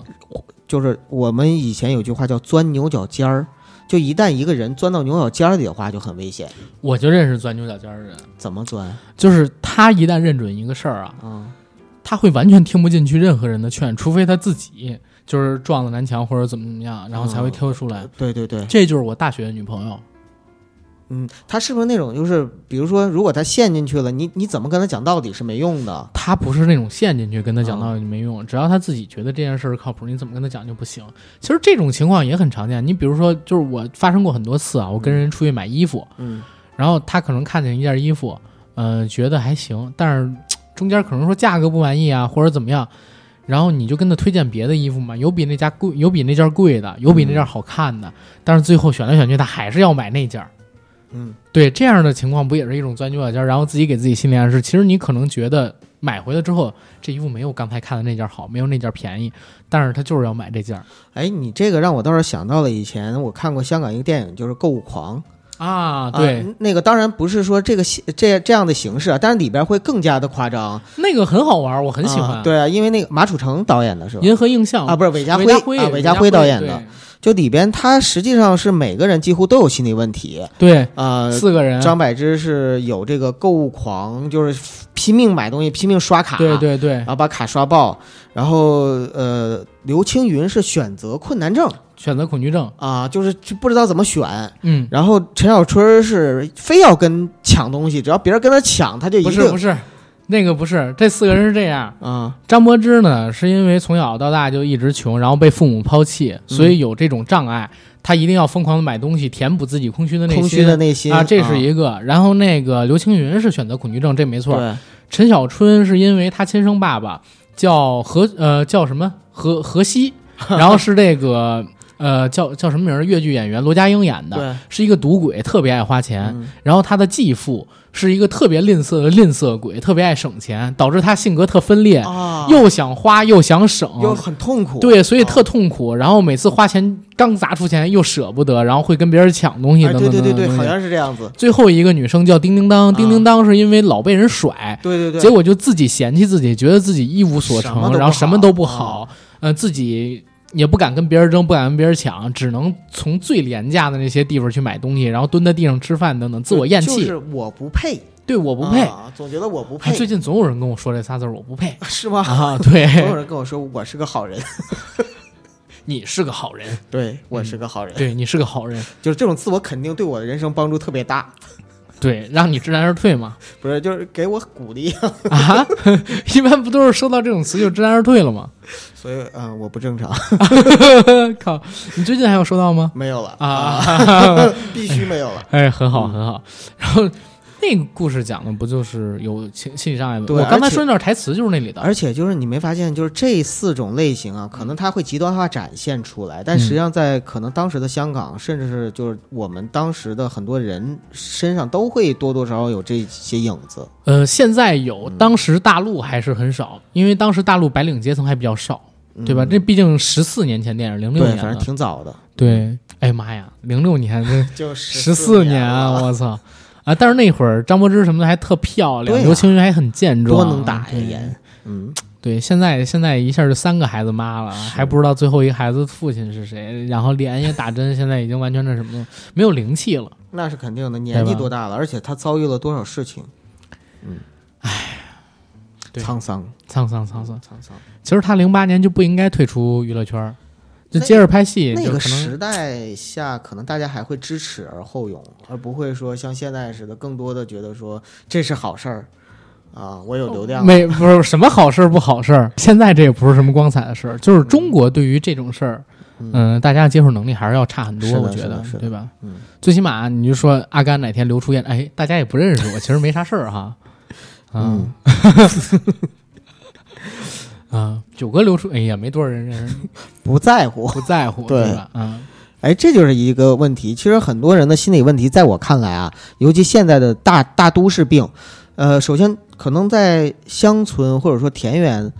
就是我们以前有句话叫钻牛角尖儿，就一旦一个人钻到牛角尖儿里的话，就很危险。我就认识钻牛角尖儿的人，怎么钻？就是他一旦认准一个事儿啊，嗯、他会完全听不进去任何人的劝，除非他自己就是撞了南墙或者怎么怎么样，然后才会跳出来。对对对，这就是我大学的女朋友，嗯，她是不是那种就是，比如说，如果她陷进去了，你你怎么跟她讲道理是没用的。她不是那种陷进去跟她讲嗯道理没用，只要她自己觉得这件事儿靠谱，你怎么跟她讲就不行。其实这种情况也很常见，你比如说，就是我发生过很多次啊，我跟人出去买衣服，嗯然后他可能看见一件衣服，呃，觉得还行，但是中间可能说价格不满意啊，或者怎么样，然后你就跟他推荐别的衣服嘛，有比那家贵，有比那件贵的，有比那件好看的，但是最后选来选去，他还是要买那件儿。嗯，对这样的情况，不也是一种钻牛角尖儿？然后自己给自己心理暗示，其实你可能觉得买回来之后，这衣服没有刚才看的那件好，没有那件便宜，但是他就是要买这件儿哎，你这个让我倒是想到了以前我看过香港一个电影，就是《购物狂》。啊。对，啊那个当然不是说这个形这这样的形式啊，但是里边会更加的夸张，那个很好玩，我很喜欢。啊对啊，因为那个马楚成导演的是吧？银河映像啊，不是韦家韦辉啊，韦家辉导演的。就里边他实际上是每个人几乎都有心理问题。对对，呃，四个人，张柏芝是有这个购物狂，就是拼命买东西，拼命刷卡，对对对然，后把卡刷爆。然后呃，刘青云是选择困难症选择恐惧症，啊，就是就不知道怎么选。嗯，然后陈小春是非要跟抢东西，只要别人跟他抢，他就一定不是不是，那个不是，这四个人是这样。啊张柏芝呢，是因为从小到大就一直穷，然后被父母抛弃，嗯所以有这种障碍，他一定要疯狂的买东西，填补自己空虚的内心。空虚的内心啊，这是一个。然后那个刘青云是选择恐惧症，这没错。陈小春是因为他亲生爸爸叫何呃叫什么何何西，然后是这个呃叫叫什么名儿？越剧演员罗家英演的，是一个赌鬼，特别爱花钱。嗯然后他的继父是一个特别吝啬的吝啬鬼，特别爱省钱，导致他性格特分裂，啊，又想花又想省，又很痛苦，对，所以特啊痛苦。然后每次花钱刚砸出钱又舍不得，然后会跟别人抢东西哎，等等对对对好像是这样子，最后一个女生叫叮叮当，叮叮当是因为老被人甩，对对对，结果就自己嫌弃自己，觉得自己一无所成，然后什么都不好好，呃，自己也不敢跟别人争，不敢跟别人抢，只能从最廉价的那些地方去买东西，然后蹲在地上吃饭等等，自我厌弃。就是我不配，对，我不配。啊总觉得我不啊配，最近总有人跟我说这仨字儿，我不配 是吗？啊！对，总有人跟我说我是个好人，你是个好人，对我是个好人，对你是个好人，就是这种自我肯定对我的人生帮助特别大，对，让你知难而退嘛。不是就是给我鼓励，啊，一般不都是收到这种词就知难而退了吗？所以嗯，我不正常，靠，你最近还有收到吗？没有了啊，必须没有了。哎，很好，很好。然后那个故事讲的不就是有心心理障碍吗？对我刚才说那段台词就是那里的。而且就是你没发现，就是这四种类型啊，可能它会极端化展现出来，但实际上在可能当时的香港，甚至是就是我们当时的很多人身上都会多多少少有这些影子。呃，现在有，嗯当时大陆还是很少，因为当时大陆白领阶层还比较少，对吧？嗯这毕竟十四年前电影，零六对，年反正，挺早的，对。哎呀妈呀，零六年这 就十四年年啊，我操！啊，但是那会儿张柏芝什么的还特漂亮，啊刘青云还很健壮，多能打呀。嗯，对，现在现在一下就三个孩子妈了，还不知道最后一个孩子的父亲是谁，然后脸也打针，现在已经完全那什么了，没有灵气了。那是肯定的，年纪多大了，而且他遭遇了多少事情，嗯，唉，对沧桑，沧桑沧桑。沧桑。其实他零八年就不应该退出娱乐圈儿，就接着拍戏，那个时代下，可能大家还会知耻而后勇，而不会说像现在似的，更多的觉得说这是好事儿啊，我有流量。没不是什么好事儿不好事儿。现在这也不是什么光彩的事儿，就是中国对于这种事儿，嗯、大家接受能力还是要差很多，我觉得对吧？嗯，最起码你就说阿甘哪天流出烟，哎，大家也不认识我，其实没啥事儿哈。嗯 啊，九哥流出，哎呀，没多少人认识，不在乎。不在乎，对吧？嗯，哎，这就是一个问题。其实很多人的心理问题，在我看来啊，尤其现在的大大都市病，呃，首先可能在乡村或者说田园，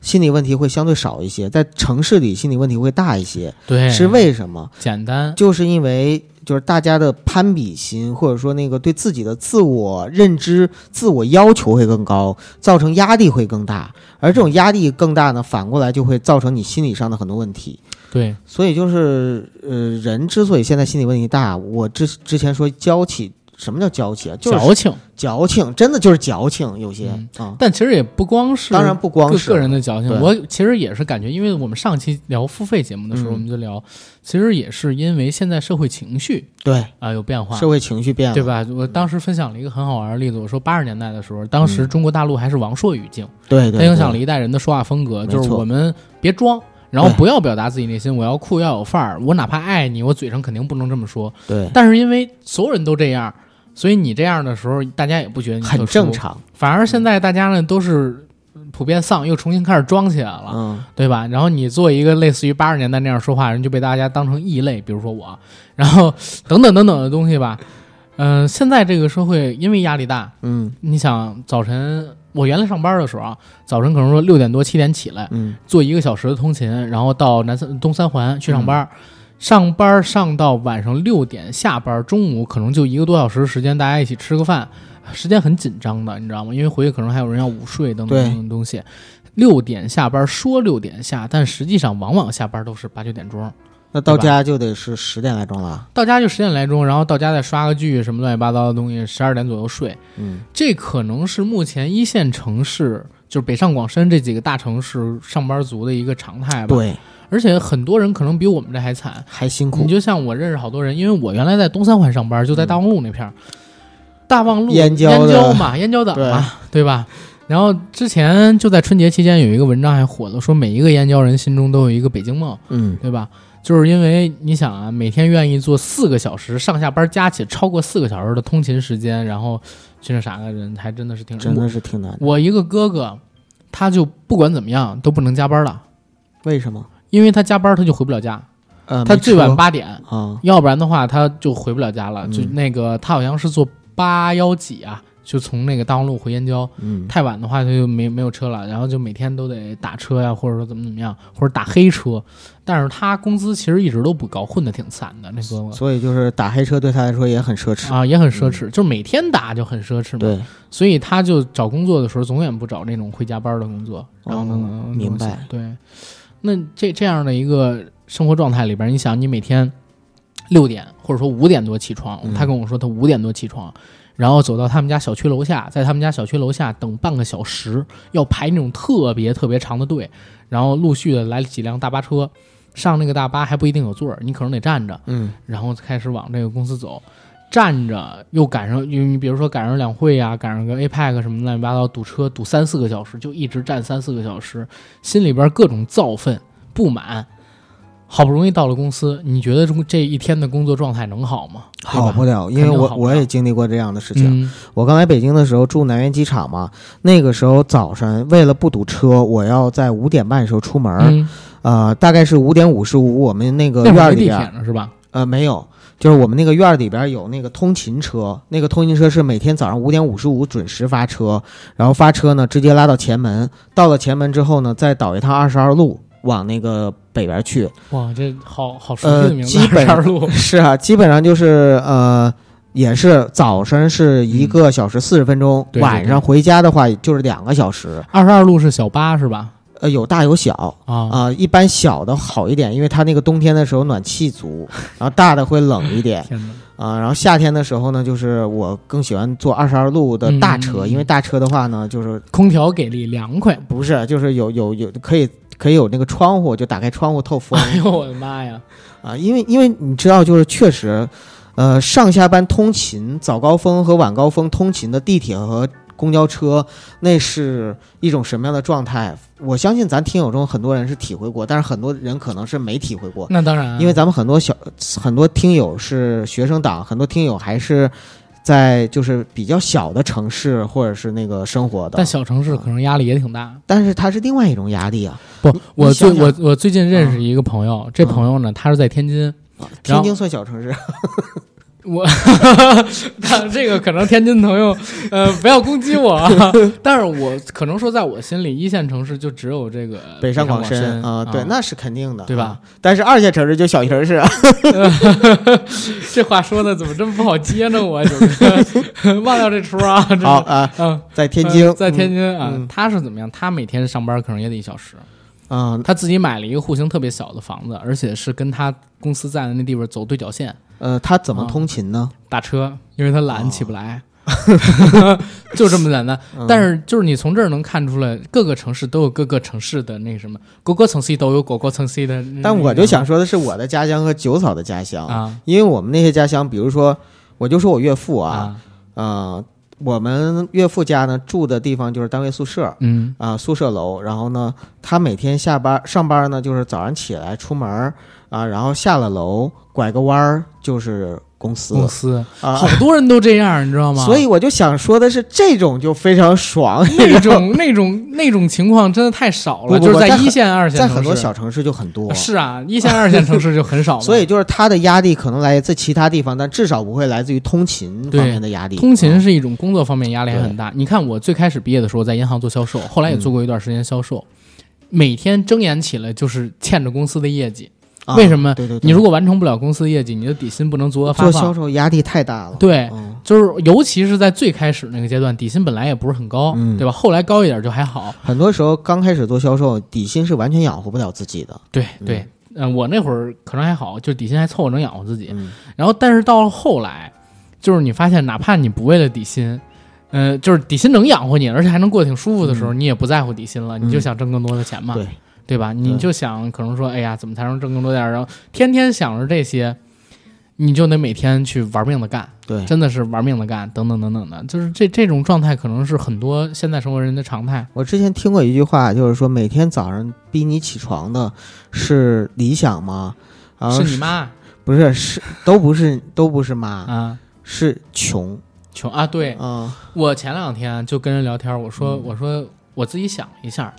心理问题会相对少一些，在城市里心理问题会大一些，对，是为什么？简单，就是因为就是大家的攀比心，或者说那个对自己的自我认知、自我要求会更高，造成压力会更大。而这种压力更大呢，反过来就会造成你心理上的很多问题。对，所以就是呃，人之所以现在心理问题大，我之之前说娇气，什么叫矫情啊？就是矫情。矫情，真的就是矫情，有些嗯啊。但其实也不光是，当然不光个是个人的矫情，我其实也是感觉，因为我们上期聊付费节目的时候，嗯我们就聊，其实也是因为现在社会情绪对啊、有变化，社会情绪变了，对？吧？我当时分享了一个很好玩的例子，我说八十年代的时候，当时嗯中国大陆还是王朔语境，对对，它影响了一代人的说话风格，就是我们别装。然后不要表达自己内心，我要酷要有范儿。我哪怕爱你，我嘴上肯定不能这么说。对，但是因为所有人都这样，所以你这样的时候，大家也不觉得你很正常。反而现在大家呢都是普遍丧，又重新开始装起来了，嗯，对吧？然后你做一个类似于八十年代那样说话的人，就被大家当成异类，比如说我，然后等等等等的东西吧。嗯、现在这个社会因为压力大，嗯你想早晨我原来上班的时候啊，早晨可能说六点多七点起来，嗯坐一个小时的通勤，然后到南三东三环去上班。上班上到晚上六点下班，中午可能就一个多小时时间，大家一起吃个饭，时间很紧张的，你知道吗？因为回去可能还有人要午睡等等等等东西。六点下班，说六点下，但实际上往往下班都是八九点钟，那到家就得是十点来钟了。到家就十点来钟，然后到家再刷个剧什么乱七八糟的东西，十二点左右睡。嗯这可能是目前一线城市，就是北上广深这几个大城市上班族的一个常态吧。，对，而且很多人可能比我们这还惨。还辛苦你。就像我认识好多人，因为我原来在东三环上班，就在大望路那片儿，大望路燕郊燕郊嘛，燕郊党嘛，对吧？然后之前就在春节期间有一个文章还火了，说每一个燕郊人心中都有一个北京梦，嗯，对吧？就是因为你想啊，每天愿意做四个小时上下班加起超过四个小时的通勤时间，然后去那啥的人，还真的是挺真的是挺难的。我一个哥哥，他就不管怎么样都不能加班了，为什么？因为他加班他就回不了家，呃，他最晚八点，啊，要不然的话他就回不了家了。嗯。就那个他好像是坐八幺几啊，就从那个大望路回燕郊，嗯，太晚的话他就没没有车了，然后就每天都得打车呀，或者说怎么怎么样，或者打黑车。但是他工资其实一直都不高，混得挺惨的，那哥们所以就是打黑车对他来说也很奢侈。啊也很奢侈，就是每天打就很奢侈嘛。对，所以他就找工作的时候，永远不找那种会加班的工作，然后呢，哦明白。对，那这这样的一个生活状态里边，你想，你每天六点或者说五点多起床，嗯他跟我说他五点多起床，然后走到他们家小区楼下，在他们家小区楼下等半个小时，要排那种特别特别长的队，然后陆续的来几辆大巴车。上那个大巴还不一定有座儿，你可能得站着，嗯，然后开始往这个公司走，站着又赶上，因为你比如说赶上两会呀、赶上个 APEC 什么乱七八糟，堵车堵三四个小时，就一直站三四个小时，心里边各种躁愤不满。好不容易到了公司，你觉得这这一天的工作状态能好吗？好不了，因为我我也经历过这样的事情。嗯我刚来北京的时候住南苑机场嘛，那个时候早上为了不堵车，我要在五点半的时候出门，嗯，呃，大概是五点五十五，我们那个院里边是吧？呃，没有，就是我们那个院儿里边有那个通勤车，那个通勤车是每天早上五点五十五准时发车，然后发车呢直接拉到前门，到了前门之后呢，再倒一趟二十二路往那个北边去。哇，这好好熟悉呃的名字，基本二十二路。是啊，基本上就是呃。也是早晨是一个小时四十分钟，嗯对对晚上回家的话就是两个小时。二十二路是小巴是吧？呃，有大有小啊啊、一般小的好一点，因为它那个冬天的时候暖气足，然后大的会冷一点！啊、然后夏天的时候呢，就是我更喜欢坐二十二路的大车，因为大车的话呢，就是空调给力，凉快。不是就是有有有可以可以有那个窗户，就打开窗户透风 哎呦我的妈呀！啊，因为因为你知道，就是确实，呃，上下班通勤早高峰和晚高峰通勤的地铁和公交车，那是一种什么样的状态？我相信咱听友中很多人是体会过，但是很多人可能是没体会过，那当然啊，因为咱们很多小很多听友是学生党，很多听友还是在就是比较小的城市或者是那个生活的但，小城市可能压力也挺大。但是它是另外一种压力啊。不，我最我我最近认识一个朋友，这朋友呢，他是在天津，天津算小城市，我，但 这个可能天津朋友，呃，不要攻击我啊。但是我可能说，在我心里，一线城市就只有这个北上广深啊，对，那是肯定的，对吧啊？但是二线城市就小城市啊，这话说的怎么这么不好接呢？我九哥忘掉这出啊！好啊，嗯，在天津，呃在天津啊嗯，他是怎么样？他每天上班可能也得一小时。嗯，他自己买了一个户型特别小的房子，而且是跟他公司在的那地方走对角线，呃，他怎么啊通勤呢？打车，因为他懒哦起不来，就这么简单。嗯但是就是你从这儿能看出来，各个城市都有各个城市的那什么，各个城市都有各个城市的。但我就想说的是，我的家乡和九嫂的家乡，啊因为我们那些家乡，比如说，我就说我岳父啊，啊，呃，我们岳父家呢住的地方就是单位宿舍嗯啊、宿舍楼。然后呢，他每天下班上班呢，就是早上起来出门儿啊，然后下了楼拐个弯儿就是公司公司啊。好多人都这样，你知道吗？所以我就想说的是，这种就非常爽，那种那种那种情况真的太少了，不不就是在一线、二线城市在很多小城市就很多。是啊，一线、二线城市就很少 嘛。所以就是他的压力可能来自其他地方，但至少不会来自于通勤方面的压力。通勤啊是一种工作方面压力还很大。你看，我最开始毕业的时候在银行做销售，后来也做过一段时间销售，每天睁眼起来就是欠着公司的业绩。啊为什么？对对对，你如果完成不了公司业绩，你的底薪不能足额发放做销。售压力太大了。对，嗯，就是尤其是在最开始那个阶段，底薪本来也不是很高，嗯对吧？后来高一点就还好。很多时候刚开始做销售，底薪是完全养活不了自己的。对对，嗯、我那会儿可能还好，就底薪还凑合能养活自己。嗯然后，但是到了后来，就是你发现，哪怕你不为了底薪，呃，就是底薪能养活你，而且还能过得挺舒服的时候，你也不在乎底薪了，你就想挣更多的钱嘛，对吧？你就想可能说，哎呀，怎么才能挣更多点儿？然后天天想着这些，你就得每天去玩命的干，对，真的是玩命的干，等等等等的，就是这这种状态可能是很多现在生活人的常态。我之前听过一句话，就是说每天早上逼你起床的是理想吗？是你妈不是是都不是都不是妈，啊，是穷穷啊！对啊。我前两天就跟人聊天，我说、嗯我说我自己想了一下，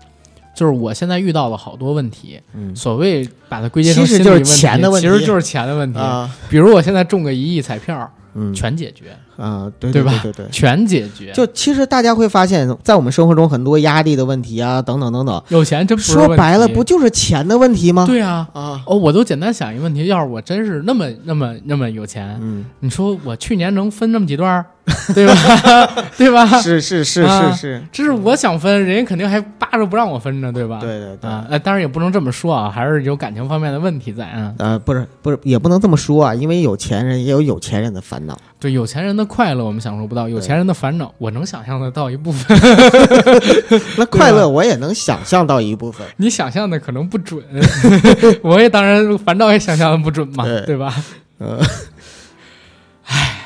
就是我现在遇到了好多问题，嗯所谓把它归结成其实就是钱的问题其实就是钱的问题。啊比如我现在中个一亿彩票，嗯全解决，啊对对吧对对对。全解决。就其实大家会发现，在我们生活中很多压力的问题啊，等等等等，有钱真不是说白了，不就是钱的问题吗？对啊。啊，哦，我都简单想一个问题，要是我真是那么那么那么有钱，嗯，你说我去年能分那么几段儿，对吧？对吧？是是是啊是是，这是我想分，人家肯定还扒着不让我分呢，对吧？对对对。当然也不能这么说啊，还是有感情方面的问题在啊。呃，不是不是，也不能这么说啊，因为有钱人也有有钱人的烦恼。对，有钱人的快乐我们享受不到，有钱人的烦恼我能想象得到一部分，那快乐我也能想象到一部分。你想象的可能不准，我也当然烦恼也想象的不准嘛，对对吧？呃，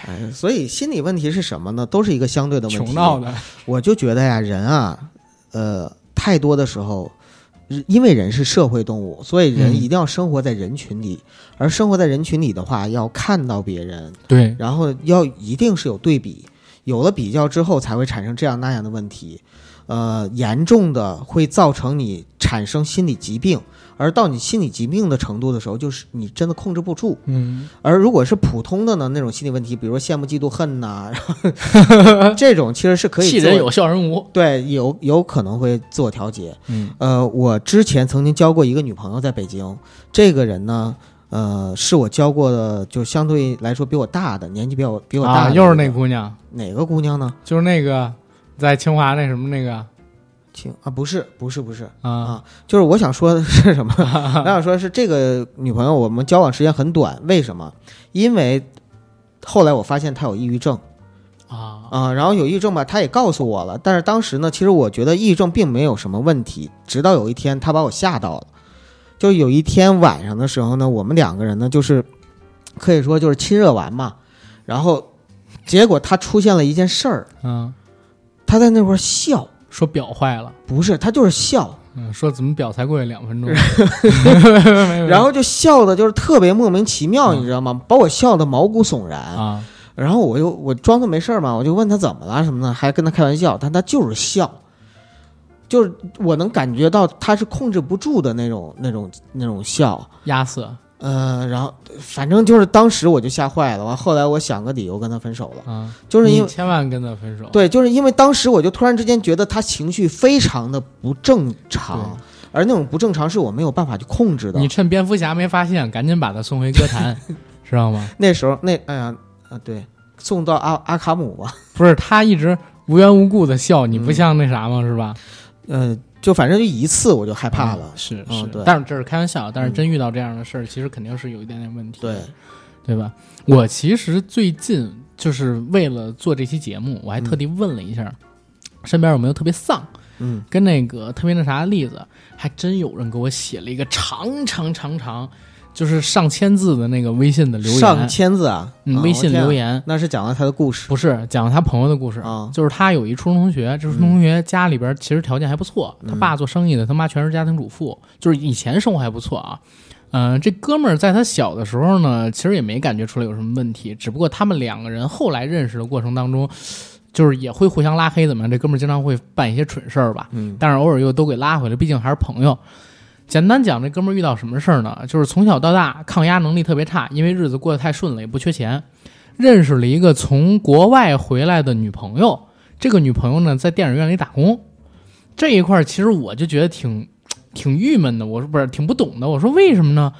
哎，所以心理问题是什么呢？都是一个相对的问题。穷闹的，我就觉得呀，人啊，呃，太多的时候，因为人是社会动物，所以人嗯一定要生活在人群里。而生活在人群里的话，要看到别人，对，然后要一定是有对比，有了比较之后，才会产生这样那样的问题。呃，严重的会造成你产生心理疾病，而到你心理疾病的程度的时候，就是你真的控制不住。嗯，而如果是普通的呢，那种心理问题，比如说羡慕、嫉妒、恨呐、这种其实是可以气人有笑人无，对有有可能会自我调节。嗯呃，我之前曾经交过一个女朋友，在北京，这个人呢，呃，是我交过的，就相对来说比我大的，年纪比我比我大啊，又是那姑娘，哪个姑娘呢？就是那个在清华那什么那个亲啊，不是，不是，不是，啊啊就是我想说的是什么？我想说是这个女朋友，我们交往时间很短，为什么？因为后来我发现她有抑郁症啊啊、然后有抑郁症吧，她也告诉我了，但是当时呢，其实我觉得抑郁症并没有什么问题，直到有一天她把我吓到了，就有一天晚上的时候呢，我们两个人呢，就是可以说就是亲热完嘛，然后结果她出现了一件事儿，嗯，她在那块儿笑，说表坏了。不是，他就是笑。嗯，说怎么表才过去两分钟，然后就笑的，就是特别莫名其妙，嗯你知道吗？把我笑的毛骨悚然。啊，然后我就我装作没事嘛，我就问他怎么了什么的，还跟他开玩笑，但他就是笑，就是我能感觉到他是控制不住的那种那种那种笑。亚瑟，呃，然后反正就是当时我就吓坏了，完后来我想个理由跟他分手了，啊，就是因为千万跟他分手。对，就是因为当时我就突然之间觉得他情绪非常的不正常，而那种不正常是我没有办法去控制的你。趁蝙蝠侠没发现，赶紧把他送回歌坛，知道吗？那时候那哎呀啊对，送到阿阿卡姆吧，不是他一直无缘无故的笑，你不嗯像那啥吗？是吧？呃，就反正就一次我就害怕了。嗯是是，嗯对但是这是开玩笑，但是嗯真遇到这样的事儿，其实肯定是有一点点问题，对，对吧？我其实最近就是为了做这期节目，我还特地问了一下，身边有没有特别丧。嗯跟那个特别那啥的例子，还真有人给我写了一个长长长长，就是上千字的那个微信的留言，上千字啊，微信留言，那是讲了他的故事。不是讲了他朋友的故事，啊，就是他有一初中同学，这初中同学家里边其实条件还不错，嗯。他爸做生意的，他妈全是家庭主妇，就是以前生活还不错啊。嗯、这哥们儿在他小的时候呢，其实也没感觉出来有什么问题，只不过他们两个人后来认识的过程当中，就是也会互相拉黑，怎么样？这哥们儿经常会办一些蠢事儿吧，嗯。但是偶尔又都给拉回来，毕竟还是朋友。简单讲，这哥们儿遇到什么事儿呢？就是从小到大抗压能力特别差，因为日子过得太顺了，也不缺钱，认识了一个从国外回来的女朋友。这个女朋友呢，在电影院里打工。这一块儿其实我就觉得挺挺郁闷的，我说不是挺不懂的。我说为什么呢？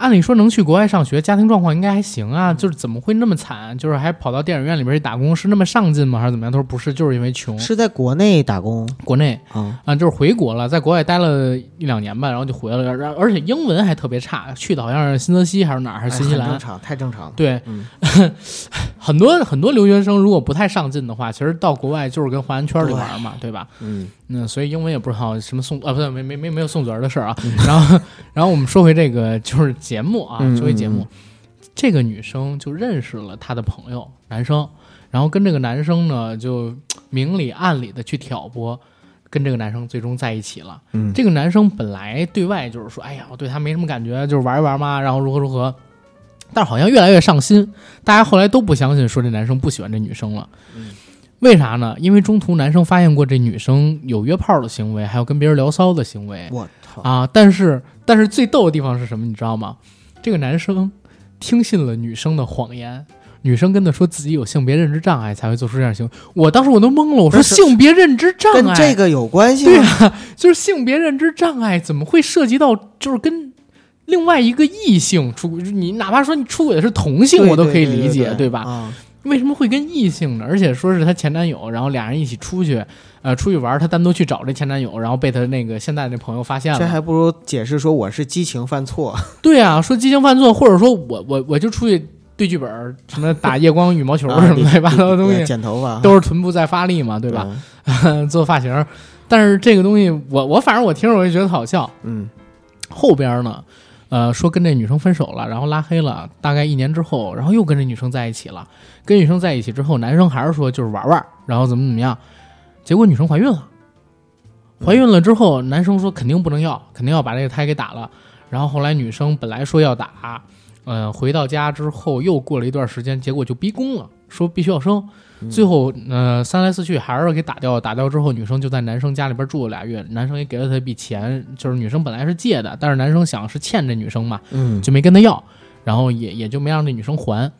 按理说能去国外上学，家庭状况应该还行啊，就是怎么会那么惨？就是还跑到电影院里边去打工，是那么上进吗？还是怎么样？他说不是，就是因为穷。是在国内打工国内啊，啊，就是回国了，在国外待了一两年吧，然后就回来了，然后而且英文还特别差，去的好像是新泽西还是哪儿，还是新西兰哎正。常，太正常了。对，嗯 很多很多留学生如果不太上进的话，其实到国外就是跟华人圈里玩嘛，对吧？嗯嗯，所以英文也不是好什么送啊，不对，没没没没有宋祖儿的事儿啊。然后 然后我们说回这个就是节目啊，嗯说回节目，嗯这个女生就认识了她的朋友男生，然后跟这个男生呢就明里暗里的去挑拨。跟这个男生最终在一起了。嗯这个男生本来对外就是说，哎呀，我对他没什么感觉，就是玩一玩嘛，然后如何如何。但是好像越来越上心，大家后来都不相信，说这男生不喜欢这女生了。嗯为啥呢？因为中途男生发现过这女生有约炮的行为，还有跟别人聊骚的行为啊。但是，但是最逗的地方是什么？你知道吗？这个男生听信了女生的谎言。女生跟他说自己有性别认知障碍才会做出这样的行为，我当时我都懵了。我说性别认知障碍跟这个有关系吗？对啊，就是性别认知障碍怎么会涉及到就是跟另外一个异性出轨？你哪怕说你出轨的是同性，我都可以理解，对吧？啊，为什么会跟异性呢？而且说是她前男友，然后俩人一起出去，呃，出去玩，她单独去找这前男友，然后被她那个现在那朋友发现了。这还不如解释说我是激情犯错。对啊，说激情犯错，或者说我我我就出去对剧本，什么打夜光羽毛球 啊什么乱七八糟的东西，剪头发都是臀部在发力嘛，对吧？？做发型，但是这个东西，我我反正我听着我就觉得好笑。嗯后边呢，呃，说跟这女生分手了，然后拉黑了，大概一年之后，然后又跟这女生在一起了。跟女生在一起之后，男生还是说就是玩玩，然后怎么怎么样，结果女生怀孕了。怀孕了之后，男生说肯定不能要，肯定要把这个胎给打了。然后后来女生本来说要打，呃，回到家之后又过了一段时间，结果就逼宫了，说必须要生。最后，呃，三来四去还是给打掉了。打掉之后，女生就在男生家里边住了俩月，男生也给了她一笔钱，就是女生本来是借的，但是男生想是欠这女生嘛，嗯就没跟她要，然后也也就没让这女生还。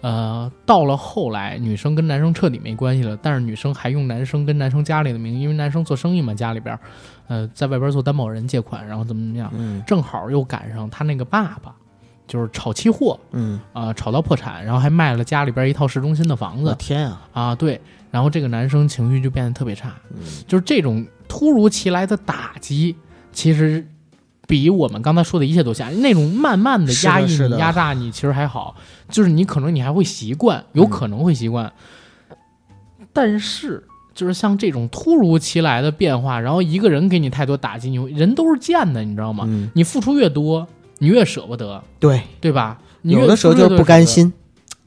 呃，到了后来，女生跟男生彻底没关系了，但是女生还用男生跟男生家里的名义，因为男生做生意嘛，家里边，呃，在外边做担保人借款，然后怎么怎么样，嗯正好又赶上他那个爸爸，就是炒期货嗯，啊、炒到破产，然后还卖了家里边一套市中心的房子，天啊！啊，对，然后这个男生情绪就变得特别差，嗯就是这种突如其来的打击，其实比我们刚才说的一切都吓人。那种慢慢的压抑你、压榨你，其实还好，就是你可能你还会习惯，有可能会习惯，但是。就是像这种突如其来的变化，然后一个人给你太多打击，你会人都是贱的，你知道吗？嗯，你付出越多，你越舍不得，对，对吧？你有的时候就不甘舍不得，心。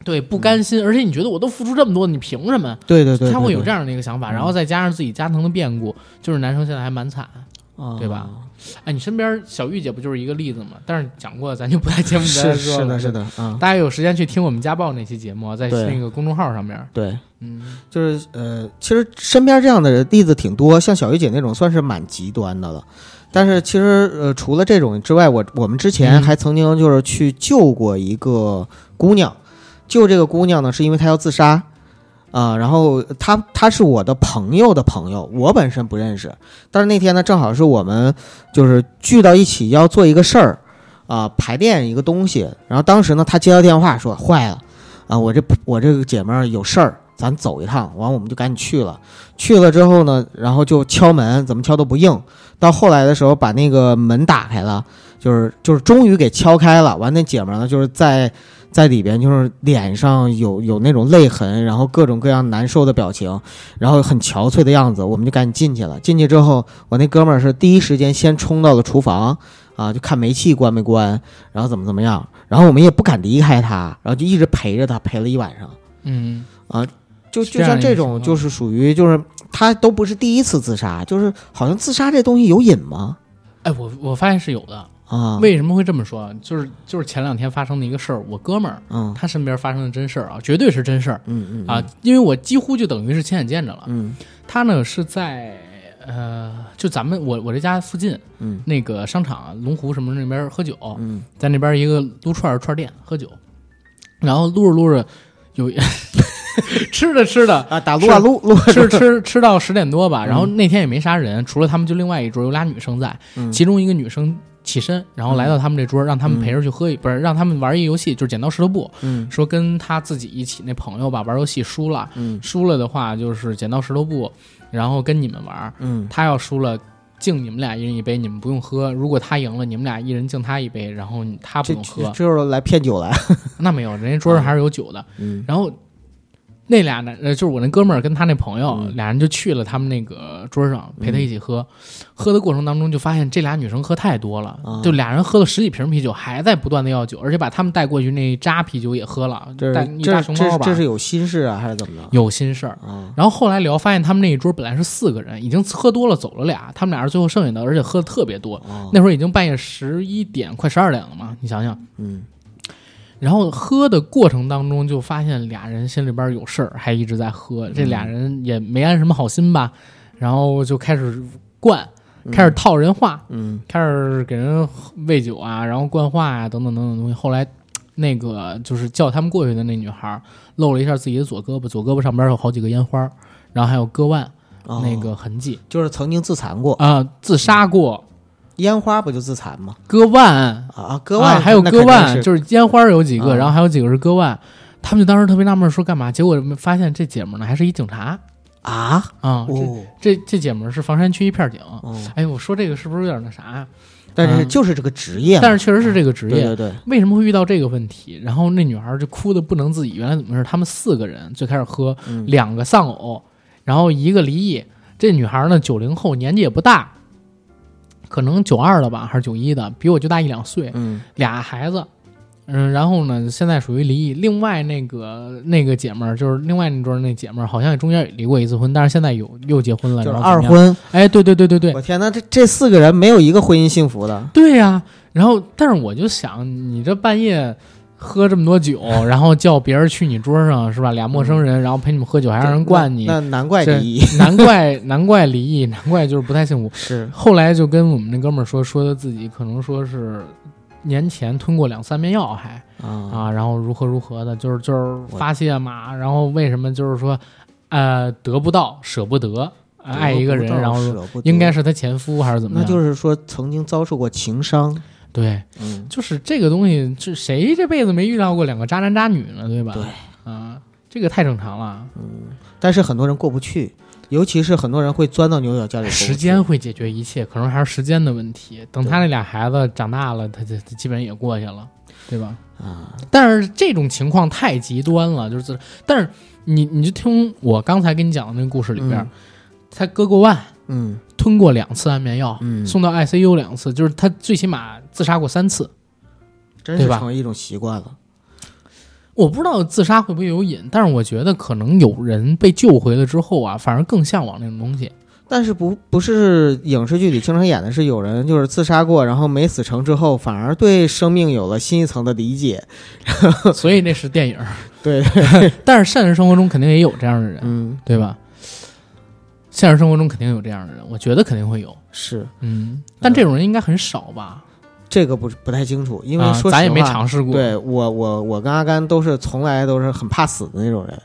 对，不甘心，而且你觉得我都付出这么多，你凭什么？对对对，对他会有这样的一个想法，嗯然后再加上自己家庭的变故，就是男生现在还蛮惨。啊对吧？哎，你身边小玉姐不就是一个例子吗？但是讲过，咱就不在节目 里再说了。是是的，是。的，嗯，大家有时间去听我们家暴那期节目，在对那个公众号上面。对，嗯，就是呃，其实身边这样的例子挺多，像小玉姐那种算是蛮极端的了。但是其实呃，除了这种之外，我我们之前嗯还曾经就是去救过一个姑娘，救这个姑娘呢，是因为她要自杀。啊、然后她她是我的朋友的朋友，我本身不认识，但是那天呢，正好是我们就是聚到一起要做一个事儿，啊、排练一个东西。然后当时呢，她接到电话说坏了，啊，我这我这个姐们儿有事儿，咱走一趟。完，我们就赶紧去了。去了之后呢，然后就敲门，怎么敲都不应。到后来的时候，把那个门打开了，就是就是终于给敲开了。完，那姐们儿呢，就是在在里边，就是脸上有有那种泪痕，然后各种各样难受的表情，然后很憔悴的样子。我们就赶紧进去了。进去之后，我那哥们儿是第一时间先冲到了厨房。啊，就看煤气关没关，然后怎么怎么样，然后我们也不敢离开他，然后就一直陪着他，陪了一晚上。嗯，就就像这种，就是属于就是他都不是第一次自杀，就是好像自杀这东西有瘾吗？哎，我我发现是有的。啊，为什么会这么说？就是就是前两天发生的一个事儿，我哥们儿嗯。他身边发生的真事儿啊，绝对是真事儿。嗯嗯啊，因为我几乎就等于是亲眼见着了。嗯。他呢是在呃，就咱们我我这家附近嗯。那个商场龙湖什么那边喝酒，嗯。在那边一个撸串串店喝酒，然后撸着撸着有 吃着吃着啊，打撸啊撸撸，吃吃吃到十点多吧，然后那天也没啥人，除了他们就另外一桌有俩女生在，嗯。其中一个女生起身，然后来到他们这桌，让他们陪着去喝一，不是让他们玩一游戏，就是剪刀石头布，嗯。说跟他自己一起那朋友吧玩游戏输了，嗯。输了的话就是剪刀石头布，然后跟你们玩，嗯。他要输了。敬你们俩一人一杯，你们不用喝。如果他赢了，你们俩一人敬他一杯，然后他不用喝。这。就是来骗酒来，那没有，人家桌上还是有酒的。嗯。然后那俩男呃，就是我那哥们儿跟他那朋友，嗯俩人就去了他们那个桌上陪他一起喝。喝的过程当中就发现这俩女生喝太多了，啊就俩人喝了十几瓶啤酒，还在不断的要酒，而且把他们带过去那扎啤酒也喝了，这带一大是这是熊猫吧，这是这是有心事啊，还是怎么着？有心事儿。啊然后后来聊发现他们那一桌本来是四个人，已经喝多了走了俩，他们俩是最后剩下的，而且喝的特别多。啊那会儿已经半夜十一点快十二点了嘛，你想想。嗯然后喝的过程当中，就发现俩人心里边有事儿，还一直在喝。这俩人也没安什么好心吧，然后就开始灌，开始套人话，嗯开始给人喂酒啊，然后灌话啊，等等等等东西。后来，那个就是叫他们过去的那女孩露了一下自己的左胳膊，左胳膊上边有好几个烟花，然后还有割腕、哦那个痕迹就是曾经自残过，啊、自杀过，烟花不就自残吗？割腕，啊，割腕啊、还有割腕，是就是烟花有几个，啊然后还有几个是割腕。他们就当时特别纳闷，说干嘛？结果发现这姐们儿呢还是一警察啊啊！哦这这这姐们儿是房山区一片警。哦，哎，我说这个是不是有点那啥呀？但是嗯就是这个职业嘛，但是确实是这个职业。对对对，为什么会遇到这个问题？然后那女孩就哭的不能自已。原来怎么回事？他们四个人最开始喝，嗯两个丧偶，然后一个离异。这女孩呢，九零后，年纪也不大，可能九二的吧，还是九一的，比我就大一两岁。嗯俩孩子，嗯，然后呢，现在属于离异。另外那个那个姐们儿，就是另外那桌那姐们儿，好像也中间也离过一次婚，但是现在有又结婚了，就是。二婚。哎，对对对对对，我天呐，这这四个人没有一个婚姻幸福的。对呀、然后，但是我就想，你这半夜喝这么多酒，然后叫别人去你桌上是吧？俩陌生人，然后陪你们喝酒，还让人灌你，那那难怪离异。难怪难怪离异，难怪就是不太幸福。是后来就跟我们那哥们儿说，说他自己可能说是年前吞过两三遍药还，啊啊，然后如何如何的，就是就是发泄嘛，然后为什么就是说，呃，得不到舍不得，呃爱一个人，然后应该是是他前夫还是怎么样？那就是说曾经遭受过情伤。对，嗯，就是这个东西，这谁这辈子没遇到过两个渣男渣女呢？对吧？对，啊，这个太正常了，嗯但是很多人过不去，尤其是很多人会钻到牛角尖里。时间会解决一切，可能还是时间的问题。等他那俩孩子长大了，他就他基本也过去了，对吧？啊，但是这种情况太极端了，就是自，但是你你就听我刚才跟你讲的那个故事里边，嗯他割过腕，嗯吞过两次安眠药，嗯，送到 ICU 两次，就是他最起码自杀过三次。真是对吧成为一种习惯了。我不知道自杀会不会有瘾，但是我觉得可能有人被救回了之后啊，反而更向往那种东西。但是不不是影视剧里经常演的是有人就是自杀过，然后没死成之后，反而对生命有了新一层的理解。所以那是电影，对，但是现实生活中肯定也有这样的人，嗯对吧？现实生活中肯定有这样的人，我觉得肯定会有。是嗯，但这种人应该很少吧？这个不不太清楚，因为啊说实话，咱也没尝试过。对我我我跟阿甘都是从来都是很怕死的那种人。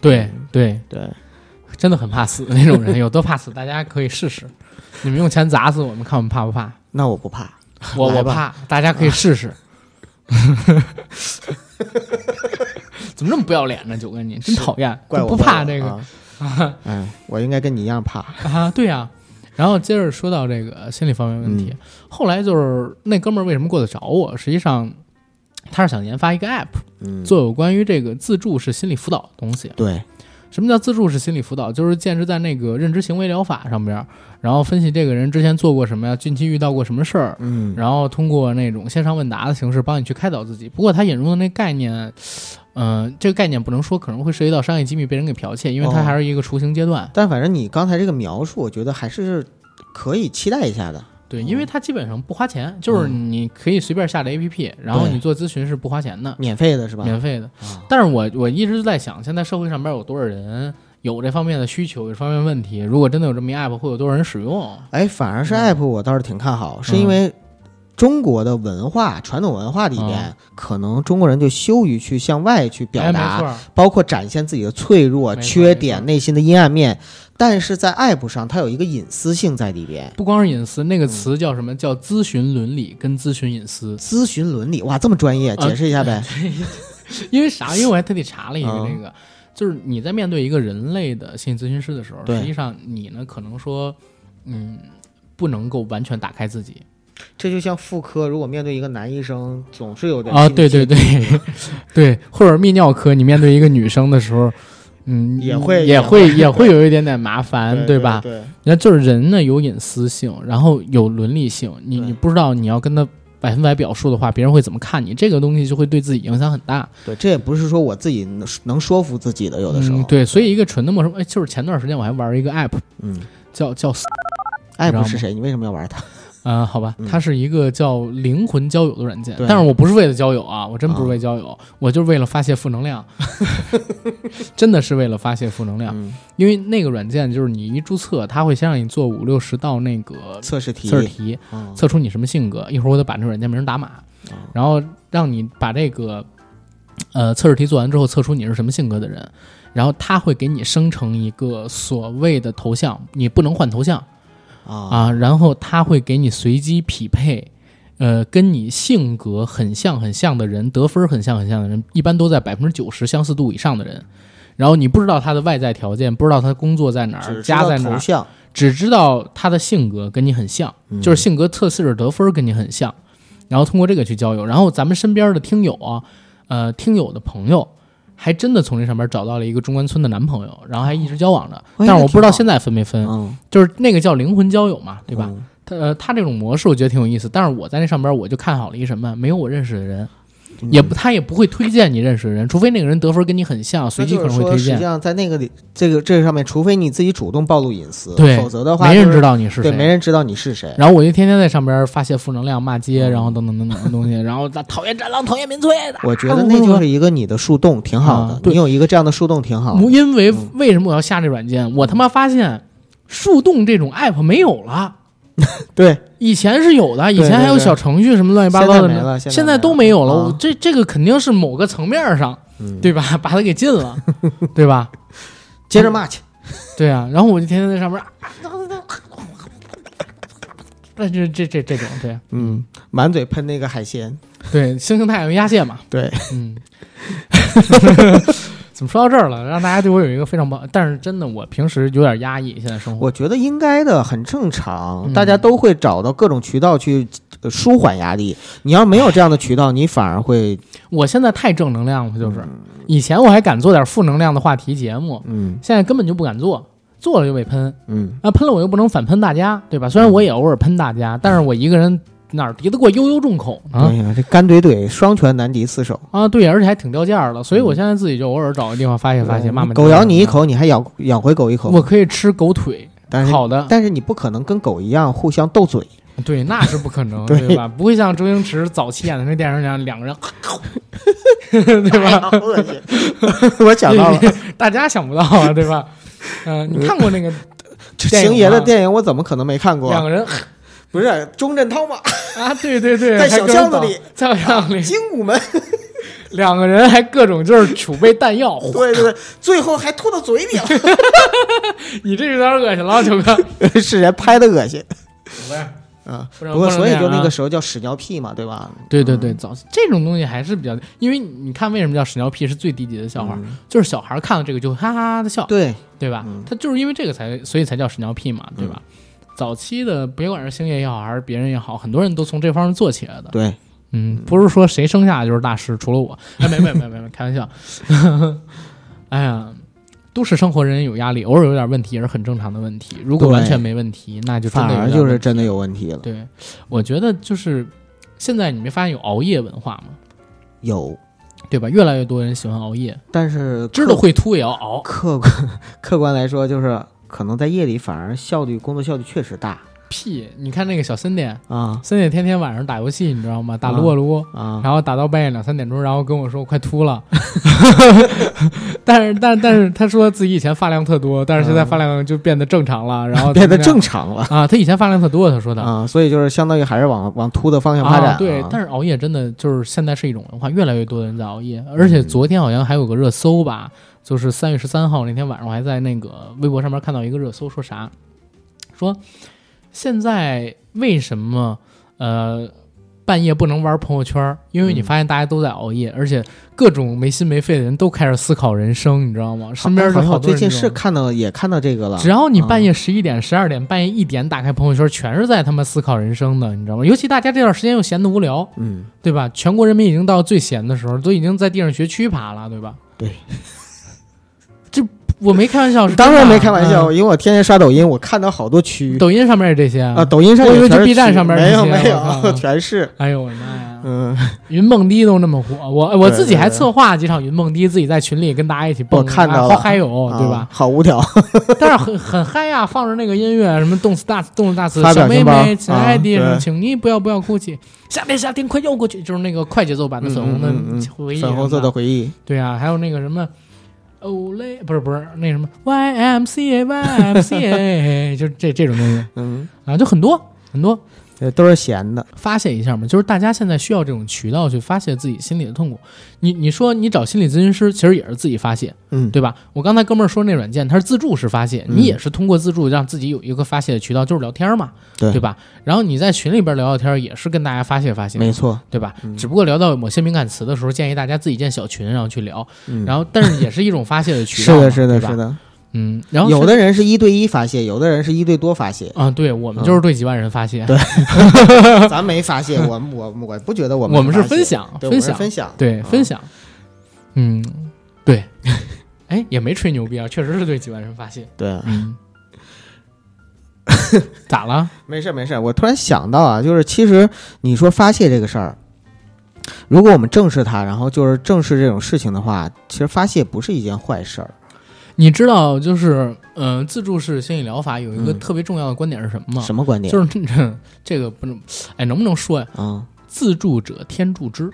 对对，对，真的很怕死的那种人，有多怕死？大家可以试试。你们用钱砸死我们，看我们怕不怕？那我不怕。我我怕，大家可以试试。怎么这么不要脸呢？九哥你真讨厌，怪我不怕这个啊。哎，我应该跟你一样怕。啊？对呀、然后接着说到这个心理方面问题，嗯后来就是那哥们儿为什么过来找我？实际上他是想研发一个 app，嗯，做有关于这个自助式心理辅导的东西。对，什么叫自助式心理辅导？就是建制在那个认知行为疗法上边儿，然后分析这个人之前做过什么呀，近期遇到过什么事儿，嗯，然后通过那种线上问答的形式帮你去开导自己。不过他引入的那概念，嗯、这个概念不能说可能会涉及到商业机密被人给剽窃，因为它哦还是一个雏形阶段。但反正你刚才这个描述，我觉得还是可以期待一下的。对，因为它基本上不花钱，就是嗯你可以随便下载 APP，然后你做咨询是不花钱的，免费的是吧？免费的。啊但是我我一直在想，现在社会上边有多少人有这方面的需求，有这方面问题？如果真的有这么一 app，会有多少人使用？哎，反而是嗯 app 我倒是挺看好，是因为中国的文化、传统文化里边，可能中国人就羞于去向外去表达，包括展现自己的脆弱、缺点、内心的阴暗面。但是在 app 上，它有一个隐私性在里边。不光是隐私，那个嗯词叫什么？叫咨询伦理跟咨询隐私。咨询伦理，哇，这么专业，啊解释一下呗。因为啥？因为我还特地查了一个那这个，就是你在面对一个人类的心理咨询师的时候，实际上你呢可能说，嗯，不能够完全打开自己这就像妇科，如果面对一个男医生，总是有点啊。对对对，对，或者泌尿科，你面对一个女生的时候，嗯，也会也也会也 会有一点点麻烦，对吧？对，那就是人呢有隐私性，然后有伦理性，你你不知道你要跟他百分百表述的话，别人会怎么看你？这个东西就会对自己影响很大。对，这也不是说我自己能能说服自己的，有的时候。嗯，对，所以一个纯的陌生，哎，就是前段时间我还玩一个 app，嗯，叫叫 app 是谁，你为什么要玩它？啊、好吧嗯，它是一个叫灵魂交友的软件，对但是我不是为了交友啊，我真不是啊为交友，我就是为了发泄负能量，真的是为了发泄负能量。嗯，因为那个软件就是你一注册，它会先让你做五六十道那个测试题，测试题，嗯测出你什么性格。一会儿我得把这个软件名打码，嗯然后让你把这个呃测试题做完之后，测出你是什么性格的人，然后它会给你生成一个所谓的头像，你不能换头像。啊啊，然后他会给你随机匹配，呃，跟你性格很像很像的人，得分很像很像的人，一般都在百分之九十相似度以上的人。然后你不知道他的外在条件，不知道他工作在哪儿，家在哪儿，只知道他的性格跟你很像，嗯就是性格测试得分跟你很像，然后通过这个去交友。然后咱们身边的听友啊，呃，听友的朋友。还真的从这上面找到了一个中关村的男朋友，然后还一直交往着，哎但是我不知道现在分没分，嗯，就是那个叫灵魂交友嘛，对吧？嗯？他呃，他这种模式我觉得挺有意思，但是我在那上边我就看好了一什么，没有我认识的人，嗯也不他也不会推荐你认识的人，除非那个人得分跟你很像，随机可能会推那就是说实际，上在那个里，这个这个上面，除非你自己主动暴露隐私，对否则的话、没人知道你是谁对，没。人知道你是谁。然后我就天天在上边发泄负能量、骂街，嗯然后等等等等的东西，然后他讨厌战狼、讨厌民粹的。我觉得那就是一个你的树洞，挺好的。你有一个这样的树洞，挺好的。因为嗯为什么我要下这软件？我他妈发现树洞这种 app 没有了。对，以前是有的，以前还有小程序什么乱七八糟的，现在没了现在都没有了。这这个肯定是某个层面上，嗯，对吧？把它给禁了，对吧？接着骂去。对啊，然后我就天天在上面，啊那这这这这种对嗯，满嘴喷那个海鲜。对，星星太阳压线嘛，对，嗯。怎么说到这儿了？让大家对我有一个非常棒，但是真的，我平时有点压抑，现在生活。我觉得应该的，很正常。嗯大家都会找到各种渠道去呃舒缓压力。你要没有这样的渠道，你反而会我现在太正能量了，就是以前我还敢做点负能量的话题节目，嗯现在根本就不敢做，做了就被喷。嗯那喷了我又不能反喷大家，对吧？虽然我也偶尔喷大家，但是我一个人哪儿敌得过悠悠众口呢？哎呀，这干怼怼，双拳难敌四手。啊，对，而且还挺掉价儿的，所以我现在自己就偶尔找个地方发泄发泄，对骂骂。狗咬你一，口，你还咬咬回狗一口。我可以吃狗腿，但是好的，但是你不可能跟狗一样互相斗嘴。对，那是不可能，对 对吧？不会像周星驰早期演的那电影那样，两个人，对吧？好恶心！我想到了，大家想不到啊，对吧？嗯、你看过那个星爷的电影我怎么可能没看过？两个人不是钟镇涛吗？啊，对对对，在小巷子里，在小巷子里，精武门，两个人还各种就是储备弹药，对对对，最后还吐到嘴里了，你这有点恶心了，九哥。是人拍的恶心不是，啊。不过所以就那个时时候叫屎尿屁嘛，对吧？对对对，早这种东西还是比较，因为你看为什么叫屎尿屁是最低级的笑话，嗯就是小孩看了这个就哈哈哈的笑，对，对吧？嗯他就是因为这个才，所以才叫屎尿屁嘛，对吧？早期的，别管是星爷也好，还是别人也好，很多人都从这方面做起来的。对，嗯，不是说谁生下来就是大师，除了我。哎，没没没没没，开玩笑。哎呀，都市生活人有压力，偶尔有点问题也是很正常的问题。如果完全没问题，那就真反而就是真的有问题了。对。我觉得就是现在你没发现有熬夜文化吗？有，对吧？越来越多人喜欢熬夜，但是知道会秃也要熬。客观客观来说，就是可能在夜里反而效率工作效率确实大屁！你看那个小森点，啊森点天天晚上打游戏，你知道吗？打啊撸啊撸。啊！然后打到半夜两三点钟，然后跟我说我快秃了，但是但但是他说自己以前发量特多，但是现在发量就变得正常了，然后变得正常了啊，他以前发量特多，他说的啊，所以就是相当于还是往往秃的方向发展、啊。对，但是熬夜真的就是现在是一种文化，越来越多的人在熬夜，而且昨天好像还有个热搜吧，就是三月十三号那天晚上，我还在那个微博上面看到一个热搜，说啥？说现在为什么呃半夜不能玩朋友圈？因为你嗯发现大家都在熬夜，而且各种没心没肺的人都开始思考人生，你知道吗？身边就好最近是看到也看到这个了，只要你半啊夜十一点、十二点、半夜一点打开朋友圈，全是在他们思考人生的，你知道吗？尤其大家这段时间又闲得无聊，嗯，对吧？全国人民已经到最闲的时候，都已经在地上学区爬了，对吧？对，这我没开玩笑，是当然没开玩笑，嗯。因为我天天刷抖音，我看到好多区抖音上面也这些啊，。抖音上我以为就 B 站上面没有这些没有没有，全是。哎呦我的妈呀！嗯，云蹦迪都那么火，我我自己还策划几场云蹦迪，自己在群里跟大家一起蹦，我看好嗨哟，对吧？啊？？好无聊，但是很很嗨呀，放着那个音乐，什么动次大次，动次大次，小妹妹，亲爱的，请你不要不要哭泣，夏天夏天快要过去，就是那个快节奏版的粉红的回忆，粉红色的，回忆，对。啊，还有那个什么。欧雷不是不是那什么 YMCA YMCA，就是这这种东西。嗯，啊，就很多很多对都是闲的，发泄一下嘛，就是大家现在需要这种渠道去发泄自己心里的痛苦。你你说你找心理咨询师，其实也是自己发泄，嗯，对吧？我刚才哥们儿说那软件，它是自助式发泄，嗯你也是通过自助让自己有一个发泄的渠道，就是聊天嘛，对吧？然后你在群里边聊聊天，也是跟大家发泄发泄，没，错，对吧？嗯只不过聊到某些敏感词的时候，建议大家自己建小群，然后去聊，嗯，然后但是也是一种发泄的渠道，是的，是的，是，的，嗯，然后有的人是一对一发泄，有的人是一对多发泄，啊，对我们就是对几万人发泄，对 咱没发泄，我我我不觉得我们我们是分享分享分享，对，啊分享，嗯，对，哎，也没吹牛逼啊，确实是对几万人发泄，对，嗯，咋了？没事没事，我突然想到啊，就是其实你说发泄这个事儿，如果我们正视它，然后就是正视这种事情的话，其实发泄不是一件坏事儿。你知道，就是嗯、呃自助式心理疗法有一个嗯特别重要的观点是什么吗？什么观点？就是这这个不能，哎，能不能说呀？啊，自助者天助之。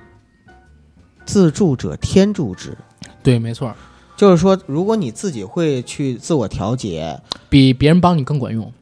自助者天助之，对，没错，就是说，如果你自己会去自我调节，比别人帮你更管用。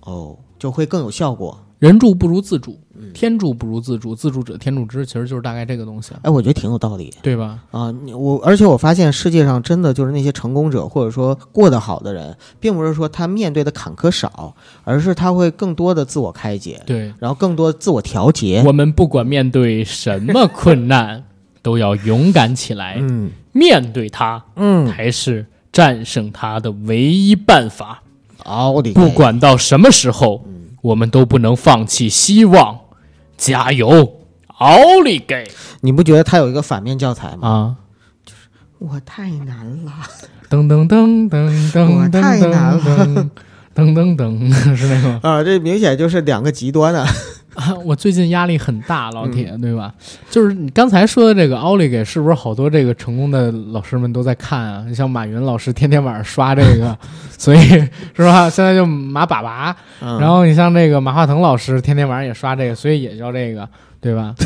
哦，就会更有效果。人助不如自助，嗯天助不如自助，自助者天助之，其实就是大概这个东西，哎，我觉得挺有道理对吧？啊。你我而且我发现世界上真的就是那些成功者，或者说过得好的人，并不是说他面对的坎坷少，而是他会更多的自我开解，对，然后更多自我调节。我们不管面对什么困难，都要勇敢起来，嗯面对它嗯，才是战胜它的唯一办法。好，我得不管到什么时候，我们都不能放弃希望，加油，奥利给你不觉得他有一个反面教材吗？啊！我太难了，噔噔噔噔噔我噔太难了噔噔噔，是那个啊，这明显就是两个极端啊。啊？我最近压力很大，老嗯铁，对吧？就是你刚才说的这个奥利给，是不是好多这个成功的老师们都在看啊？你像马云老师天天晚上刷这个，所以是吧？现在就马爸爸，嗯然后你像这个马化腾老师天天晚上也刷这个，所以也叫这个，对吧？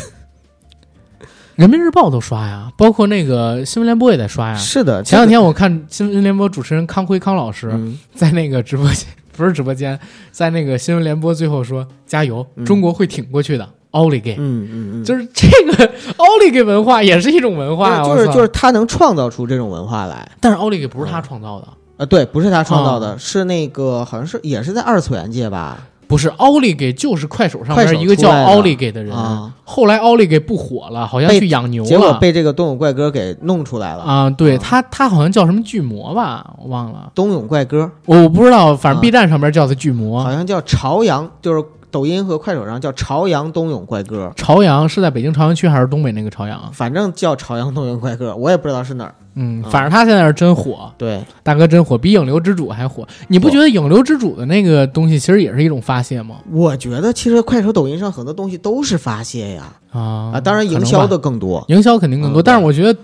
人民日报都刷呀，包括那个新闻联播也在刷呀。是的，前两天我看新闻联播主持人康辉康老师嗯在那个直播间不是直播间，在那个新闻联播最后说加油，嗯中国会挺过去的。奥利给，嗯嗯嗯，就是这个奥利给文化也是一种文化就是就是他能创造出这种文化来。但是奥利给不是他创造的，呃，对，不是他创造哦的，是那个好像是也是在二次元界吧？不是奥利给就是快手上面一个叫奥利给的人，啊后来奥利给不火了，好像去养牛了，结果被这个冬泳怪哥给弄出来了。啊，对啊他他好像叫什么巨魔吧，我忘了，冬泳怪哥我我不知道，反正啊 B 站上面叫的巨魔。好像叫朝阳，就是抖音和快手上叫朝阳冬泳怪哥，朝阳是在北京朝阳区还是东北那个朝阳？反正叫朝阳冬泳怪哥，我也不知道是哪儿。嗯，啊反正他现在是真火，对，大哥真火，比影流之主还火。你不觉得影流之主的那个东西其实也是一种发泄吗？我觉得其实快手、抖音上很多东西都是发泄呀，啊啊，当然营销的更多。营销肯定更多，嗯但是我觉得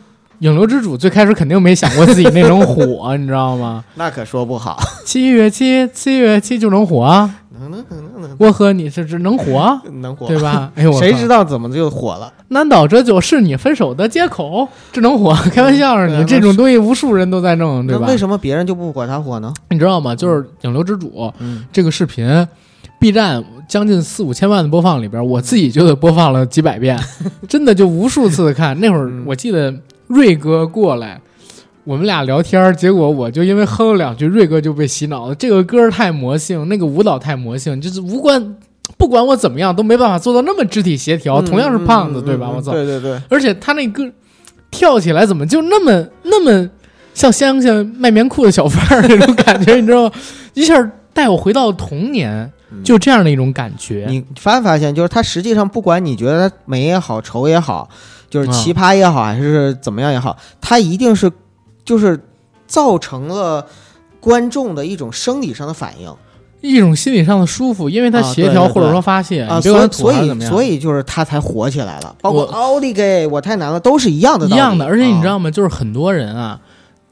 影流之主最开始肯定没想过自己那种火，你知道吗？那可说不好，七月七，七月七就能火啊！能能能能我和你是只能火啊，能能火对？吧？哎呦，谁知道怎么就火了？难道这就是你分手的借口？这能火？开玩笑呢，你这种东西无数人都在弄，对吧？为什么别人就不火，他火呢？你知道吗？就是《影流之主》嗯，这个视频，B 站将近四五千万的播放里边，我自己就得播放了几百遍，真的就无数次的看。那会儿嗯我记得瑞哥过来。我们俩聊天，结果我就因为哼了两句，瑞哥就被洗脑了。这个歌太魔性，那个舞蹈太魔性，就是无关，不管我怎么样都没办法做到那么肢体协调。同样是胖子，嗯对吧？嗯我操！对对对，而且他那歌跳起来怎么就那么那么像乡下卖棉裤的小贩儿那种感觉，你知道吗？一下带我回到童年，就这样的一种感觉。你发没发现，就是他实际上不管你觉得他美也好，丑也好，就是啊奇葩也好，还是怎么样也好，他一定是就是造成了观众的一种生理上的反应一种心理上的舒服，因为它啊协调或者说发泄，啊，所以所以所以就是他才火起来了。包括奥利给我太难了，都是一样的一样的。而且你知道？吗？就是很多人啊，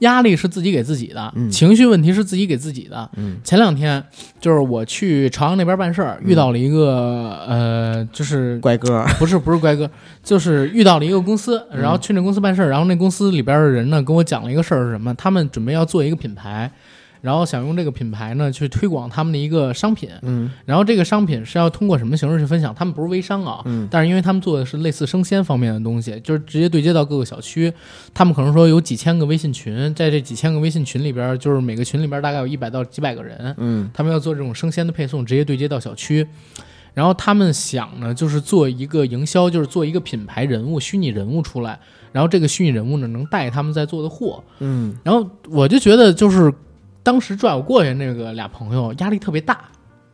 压力是自己给自己的，嗯情绪问题是自己给自己的。嗯前两天就是我去朝阳那边办事儿，遇到了一个呃，就是乖哥，不是不是乖哥，就是遇到了一个公司，然后去那公司办事儿，然后那公司里边的人呢跟我讲了一个事儿是什么？他们准备要做一个品牌，然后想用这个品牌呢去推广他们的一个商品，嗯然后这个商品是要通过什么形式去分享？他们不是微商啊，嗯但是因为他们做的是类似生鲜方面的东西，就是直接对接到各个小区，他们可能说有几千个微信群，在这几千个微信群里边，就是每个群里边大概有一百到几百个人，嗯他们要做这种生鲜的配送，直接对接到小区。然后他们想呢，就是做一个营销，就是做一个品牌人物、虚拟人物出来，然后这个虚拟人物呢能带他们在做的货。嗯然后我就觉得，就是当时拽我过去那个俩朋友压力特别大，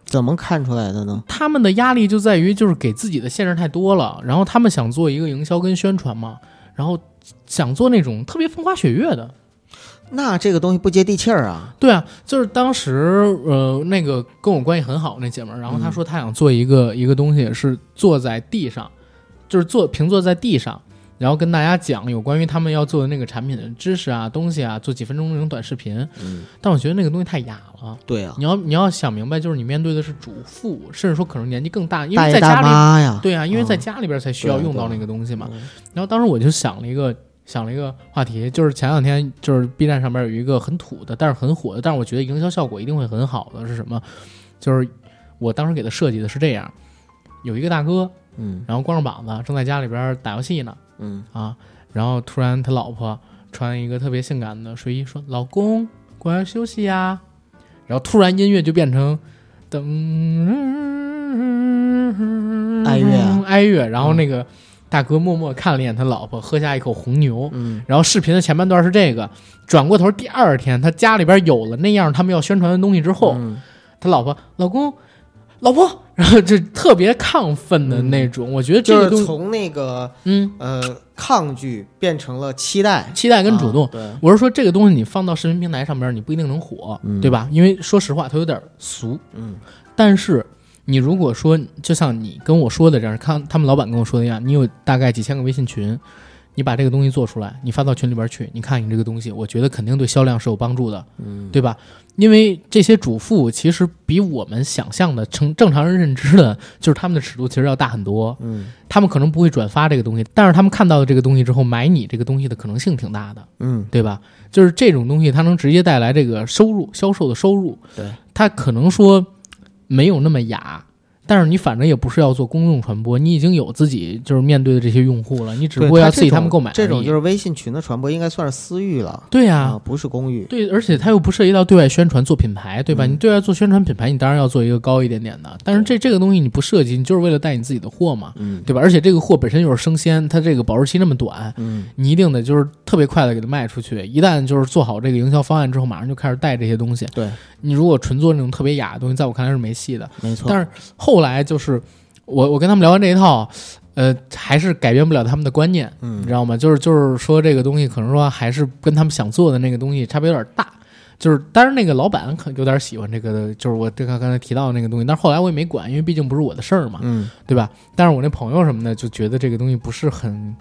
怎么看出来的呢？他们的压力就在于就是给自己的限制太多了，然后他们想做一个营销跟宣传嘛，然后想做那种特别风花雪月的。那这个东西不接地气儿啊！对啊，就是当时呃那个跟我关系很好那姐们儿，然后她说她想做一个、一个东西是坐在地上，就是坐平坐在地上，然后跟大家讲有关于他们要做的那个产品的知识啊、东西啊，做几分钟那种短视频。嗯，但我觉得那个东西太哑了。对啊，你要你要想明白，就是你面对的是主妇，甚至说可能年纪更大，因为在家里对啊，因为在嗯家里边才需要用到那个东西嘛。嗯然后当时我就想了一个想了一个话题，就是前两天就是 B 站上面有一个很土的，但是很火的，但是我觉得营销效果一定会很好的是什么？就是我当时给他设计的是这样：有一个大哥，嗯然后光着膀子正在家里边打游戏呢嗯啊，然后突然他老婆穿一个特别性感的睡衣说：“老公，过来休息呀。”然后突然音乐就变成噔哀乐啊哀乐，然后那个大哥默默看了一眼他老婆，喝下一口红牛。嗯然后视频的前半段是这个，转过头第二天他家里边有了那样他们要宣传的东西之后，嗯他老婆老公老婆，然后就特别亢奋的那种。我觉得这个，就是从那个嗯，呃抗拒变成了期待期待跟主动。啊对，我是说，这个东西你放到视频平台上边，你不一定能火，嗯对吧？因为说实话，它有点俗。嗯但是你如果说，就像你跟我说的这样，看他们老板跟我说的一样，你有大概几千个微信群，你把这个东西做出来，你发到群里边去，你看你这个东西，我觉得肯定对销量是有帮助的，嗯对吧？因为这些主妇其实比我们想象的成正常人认知的，就是他们的尺度其实要大很多。嗯他们可能不会转发这个东西，但是他们看到的这个东西之后，买你这个东西的可能性挺大的。嗯对吧？就是这种东西，它能直接带来这个收入、销售的收入。对，它可能说没有那么雅。但是你反正也不是要做公众传播，你已经有自己就是面对的这些用户了，你只不过要刺激他们购买。这种就是微信群的传播，应该算是私域了。对呀、啊，不是公域。对，而且它又不涉及到对外宣传做品牌，对吧？嗯你对外做宣传品牌，你当然要做一个高一点点的。但是这这个东西你不涉及，你就是为了带你自己的货嘛，嗯对吧？而且这个货本身又是生鲜，它这个保质期那么短，嗯，你一定得就是特别快的给它卖出去。一旦就是做好这个营销方案之后，马上就开始带这些东西。对，你如果纯做那种特别雅的东西，在我看来是没戏的。没错。但是后来就是我我跟他们聊完这一套，呃，还是改变不了他们的观念，嗯你知道吗？就是就是说这个东西可能说还是跟他们想做的那个东西差别有点大。就是，当然那个老板可有点喜欢这个的，就是我这个刚才提到的那个东西，但是后来我也没管，因为毕竟不是我的事儿嘛，嗯，对吧？但是我那朋友什么的就觉得这个东西不是很，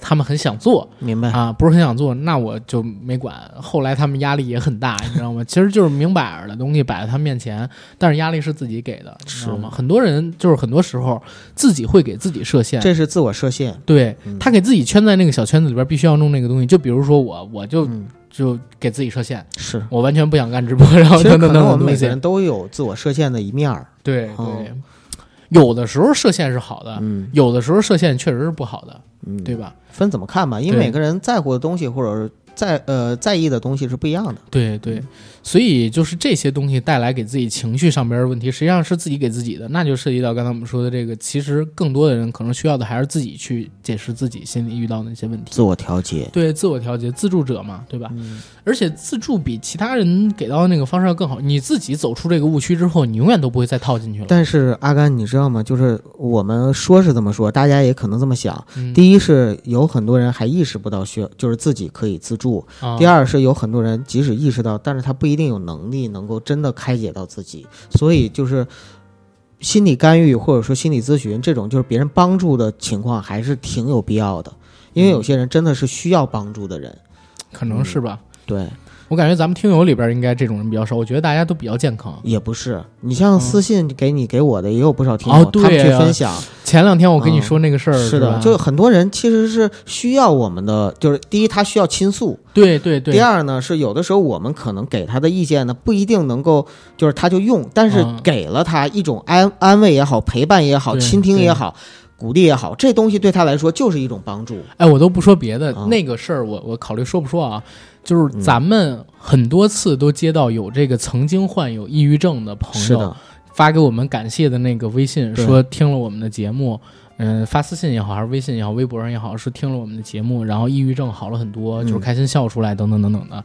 他们很想做明白。啊，不是很想做，那我就没管。后来他们压力也很大，你知道吗？其实就是明摆着的东西摆在他们面前，但是压力是自己给的，你知道吗？很多人就是很多时候自己会给自己设限，这是自我设限。对嗯他给自己圈在那个小圈子里边，必须要弄那个东西。就比如说我，我就嗯，就给自己设限，是。我完全不想干直播，然后其实等等可能我们。每个人都有自我设限的一面儿。对哦对，有的时候射线是好的，嗯。有的时候射线确实是不好的，嗯，对吧？分怎么看吧，因为每个人在乎的东西或者是在呃在意的东西是不一样的。对对，所以就是这些东西带来给自己情绪上边的问题，实际上是自己给自己的，那就涉及到刚才我们说的这个，其实更多的人可能需要的还是自己去解释自己心里遇到的那些问题。自我调节。对，自我调节，自助者嘛，对吧？嗯而且自助比其他人给到的那个方式要更好。你自己走出这个误区之后，你永远都不会再套进去了。但是阿甘，你知道吗？就是我们说是这么说，大家也可能这么想。嗯、第一是有很多人还意识不到需要，就是自己可以自助。啊第二是有很多人即使意识到，但是他不一定有能力能够真的开解到自己，所以就是心理干预或者说心理咨询这种就是别人帮助的情况还是挺有必要的，因为有些人真的是需要帮助的人。可能是吧。对，我感觉咱们听友里边应该这种人比较少，我觉得大家都比较健康。也不是，你像私信给你给我的也有不少听友，他们去啊分享。前两天我跟你嗯说那个事儿、是的，吧就很多人其实是需要我们的，就是第一他需要倾诉，对对对。第二呢是有的时候我们可能给他的意见呢不一定能够，就是他就用，但是嗯给了他一种安安慰也好，陪伴也好，倾听也好，鼓励也好，这东西对他来说就是一种帮助。哎，我都不说别的，啊那个事儿我我考虑说不说啊？就是嗯咱们很多次都接到有这个曾经患有抑郁症的朋友，发给我们感谢的那个微信，说听了我们的节目，嗯、发私信也好，还是微信也好，微博上也好，是听了我们的节目，然后抑郁症好了很多，嗯就是开心笑出来，等等等等的。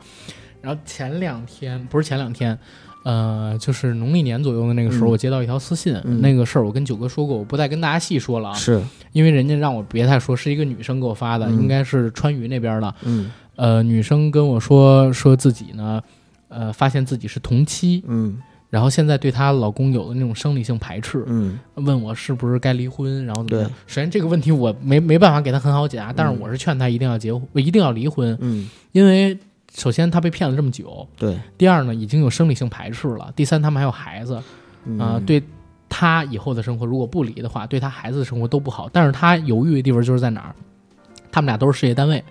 然后前两天不是前两天，呃，就是农历年左右的那个时候，嗯。我接到一条私信，嗯。那个事儿我跟九哥说过，我不再跟大家细说了。啊，是，因为人家让我别太说，是一个女生给我发的，嗯。应该是川渝那边的。嗯。呃，女生跟我说说自己呢，呃，发现自己是同妻，嗯。然后现在对她老公有了那种生理性排斥，嗯。问我是不是该离婚，然后怎么样。对。首先这个问题我没没办法给她很好解答，但是我是劝她一定要结婚，一定要离婚，嗯，因为首先他被骗了这么久，对，第二呢已经有生理性排斥了，第三他们还有孩子，嗯啊、对他以后的生活如果不离的话，对他孩子的生活都不好。但是他犹豫的地方就是在哪儿？他们俩都是事业单位，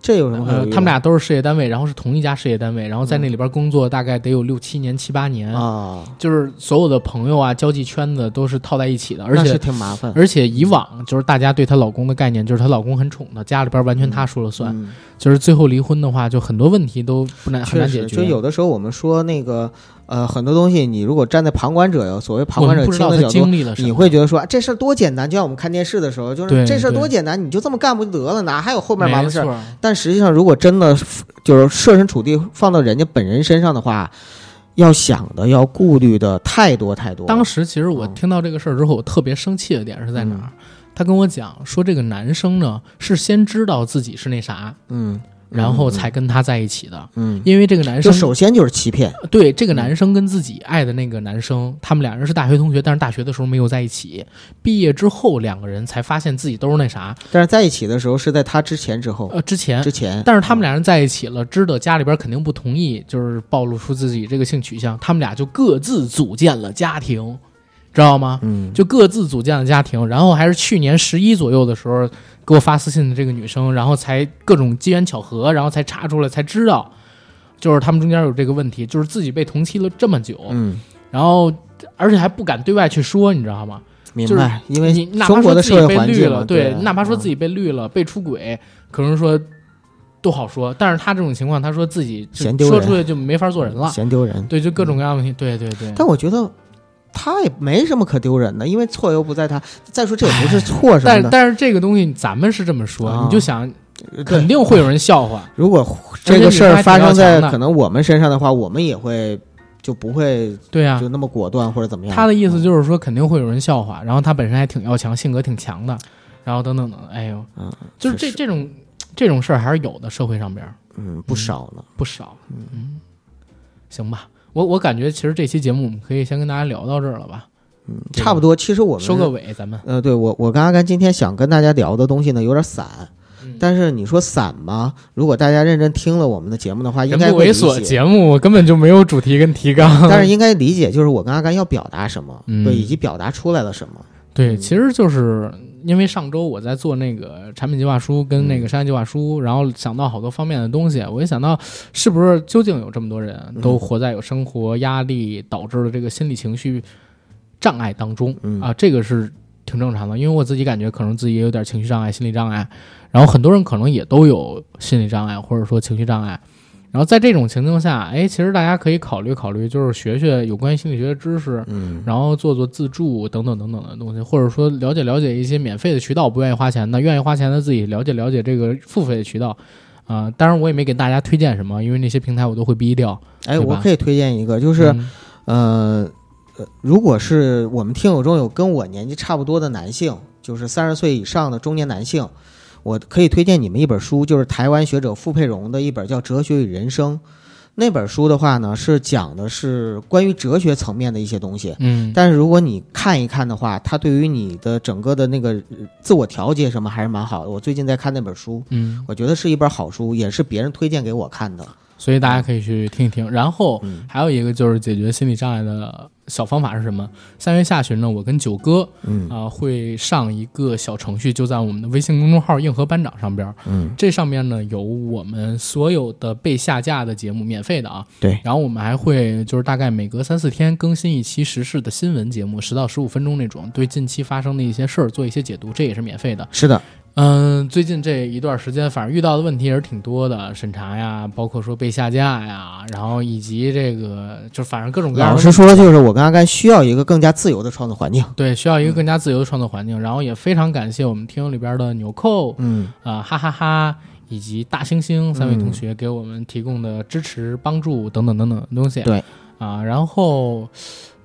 这有什么？可犹豫，的？呃他们俩都是事业单位，然后是同一家事业单位，然后在那里边工作大概得有六七年、七八年，啊，就是所有的朋友啊、交际圈子都是套在一起的，而且挺麻烦。而且以往就是大家对她老公的概念就是她老公很宠她，家里边完全她说了算，嗯。就是最后离婚的话，就很多问题都不难很，难解决。就有的时候我们说那个呃，很多东西你如果站在旁观者有所谓旁观者清的角度，你会觉得说啊这事儿多简单，就像我们看电视的时候，就是这事儿多简单，你就这么干不就得了，哪还有后面麻烦事儿？但实际上，如果真的就是设身处地放到人家本人身上的话，要想的、要顾虑的太多太多。当时其实我嗯听到这个事儿之后，我特别生气的点是在哪儿？他跟我讲说，这个男生呢是先知道自己是那啥，嗯，然后才跟他在一起的。嗯，因为这个男生首先就是欺骗，对这个男生跟自己爱的那个男生，他们俩人是大学同学，但是大学的时候没有在一起。毕业之后，两个人才发现自己都是那啥。但是在一起的时候是在他之前之后，呃，之前。之前，但是他们俩人在一起了，知道家里边肯定不同意，就是暴露出自己这个性取向，他们俩就各自组建了家庭，知道吗？嗯，就各自组建了家庭，然后还是去年十一左右的时候给我发私信的这个女生，然后才各种机缘巧合，然后才查出来，才知道，就是他们中间有这个问题，就是自己被同期了这么久，嗯，然后而且还不敢对外去说，你知道吗？就是明白，因为你哪怕中国的说自己被社会环绿了，境对，哪怕说自己己被绿了、被出轨，可能说都好说，但是他这种情况，他说自己说出来就没法做人了，嫌丢人，对，就各种各样的问题，对对对。但我觉得他也没什么可丢人的，因为错又不在他。再说这也不是错什么的，但但是这个东西咱们是这么说，啊。你就想肯定会有人笑话，如果这个事儿发生在可能我们身上的话，我们也会就不会对呀、就那么果断或者怎么样。他的意思就是说肯定会有人笑话，然后他本身还挺要强，性格挺强的，然后等等等，哎呦，嗯，就是。这这种这种事儿还是有的，社会上边儿。嗯不少呢。不少，嗯，行吧，我我感觉其实这期节目我们可以先跟大家聊到这儿了吧，嗯，差不多。其实我们收个尾，咱们，呃，对我我跟阿甘今天想跟大家聊的东西呢有点散，嗯但是你说散吗？如果大家认真听了我们的节目的话，应该猥琐解。节目根本就没有主题跟提纲，但是应该理解，就是我跟阿甘要表达什么，嗯对，以及表达出来了什么。对，嗯其实就是因为上周我在做那个产品计划书跟那个商业计划书，然后想到好多方面的东西，我一想到是不是究竟有这么多人嗯都活在有生活压力导致的这个心理情绪障碍当中、嗯啊？这个是挺正常的，因为我自己感觉可能自己也有点情绪障碍、心理障碍，然后很多人可能也都有心理障碍或者说情绪障碍。然后在这种情境下，哎，其实大家可以考虑考虑，就是学学有关心理学的知识，嗯然后做做自助等等等等的东西，或者说了解了解一些免费的渠道，不愿意花钱的，愿意花钱的自己了解了解这个付费的渠道。啊、当然我也没给大家推荐什么，因为那些平台我都会逼掉。哎，我可以推荐一个，就是嗯呃，呃如果是我们听友中有跟我年纪差不多的男性，就是三十岁以上的中年男性，我可以推荐你们一本书，就是台湾学者傅佩荣的一本叫《哲学与人生》。那本书的话呢，是讲的是关于哲学层面的一些东西。嗯，但是如果你看一看的话，它对于你的整个的那个呃自我调节什么还是蛮好的。我最近在看那本书，嗯，我觉得是一本好书，也是别人推荐给我看的。所以大家可以去听一听。然后嗯还有一个就是解决心理障碍的小方法是什么？三月下旬呢，我跟九哥嗯啊、会上一个小程序，就在我们的微信公众号“硬核班长”上边这上面呢有我们所有的被下架的节目，免费的啊。对然后我们还会就是大概每隔三四天更新一期时事的新闻节目，十到十五分钟那种，对近期发生的一些事儿做一些解读，这也是免费的。是的，嗯，最近这一段时间，反正遇到的问题也是挺多的，审查呀，包括说被下架呀，然后以及这个就反正各种各样的老实说，就是我跟阿甘需要一个更加自由的创作环境。对，需要一个更加自由的创作环境。然后也非常感谢我们听友里边的纽扣，嗯啊、哈哈哈，以及大猩猩三位同学给我们提供的支持、帮助等等等等的东西。对啊，然后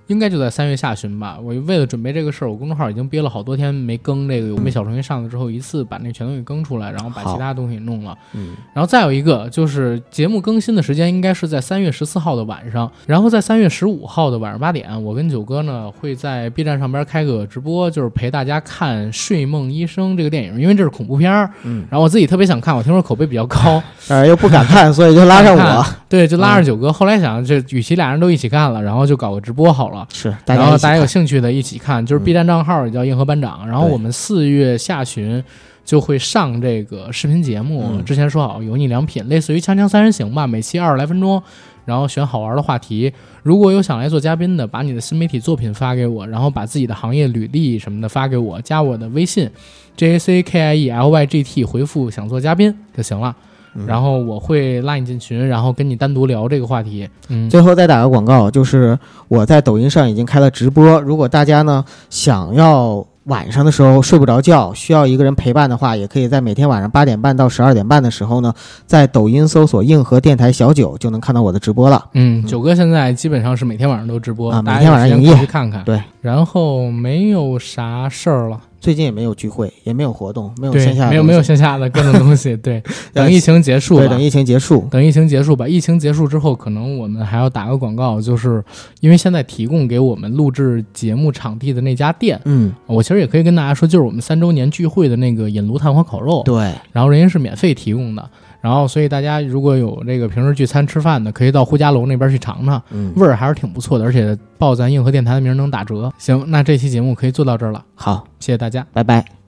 应该就在三月下旬吧。我为了准备这个事儿，我公众号已经憋了好多天没更这个我们小程序上了之后，一次把那全都给更出来，然后把其他东西弄了。嗯然后再有一个就是节目更新的时间应该是在三月十四号的晚上，然后在三月十五号的晚上八点，我跟九哥呢会在 B 站上边开个直播，就是陪大家看《睡梦医生》这个电影，因为这是恐怖片儿，嗯，然后我自己特别想看，我听说口碑比较高，但是又不敢看，所以就拉上我。对，就拉着九哥。后来想，这与其俩人都一起看了，然后就搞个直播好了。是，然后大家有兴趣的一起看，就是嗯 B 站账号也叫硬核班长。然后我们四月下旬就会上这个视频节目，嗯之前说好油腻良品，类似于《锵锵三人行》吧，每期二十来分钟，然后选好玩的话题。如果有想来做嘉宾的，把你的新媒体作品发给我，然后把自己的行业履历什么的发给我，加我的微信 J A C K I E L Y G T，回复想做嘉宾就行了。嗯然后我会拉你进群，然后跟你单独聊这个话题。嗯，最后再打个广告，就是我在抖音上已经开了直播，如果大家呢想要晚上的时候睡不着觉，需要一个人陪伴的话，也可以在每天晚上八点半到十二点半的时候呢，在抖音搜索“硬核电台小九”就能看到我的直播了。嗯，九哥现在基本上是每天晚上都直播，啊每天晚上营业去看看。对，然后没有啥事儿了，最近也没有聚会，也没有活动，没有线下，没有没有线下的各种东西。对，等疫情结束对，吧等。疫情结束，等疫情结束吧，疫情结束之后，可能我们还要打个广告，就是因为现在提供给我们录制节目场地的那家店，嗯，我其实也可以跟大家说，就是我们三周年聚会的那个引炉炭火烤肉，对，然后人家是免费提供的，然后所以大家如果有这个平时聚餐吃饭的，可以到呼家楼那边去尝尝，嗯，味儿还是挺不错的，而且报咱硬核电台的名儿能打折。行，那这期节目可以做到这儿了，好，谢谢大家。拜拜。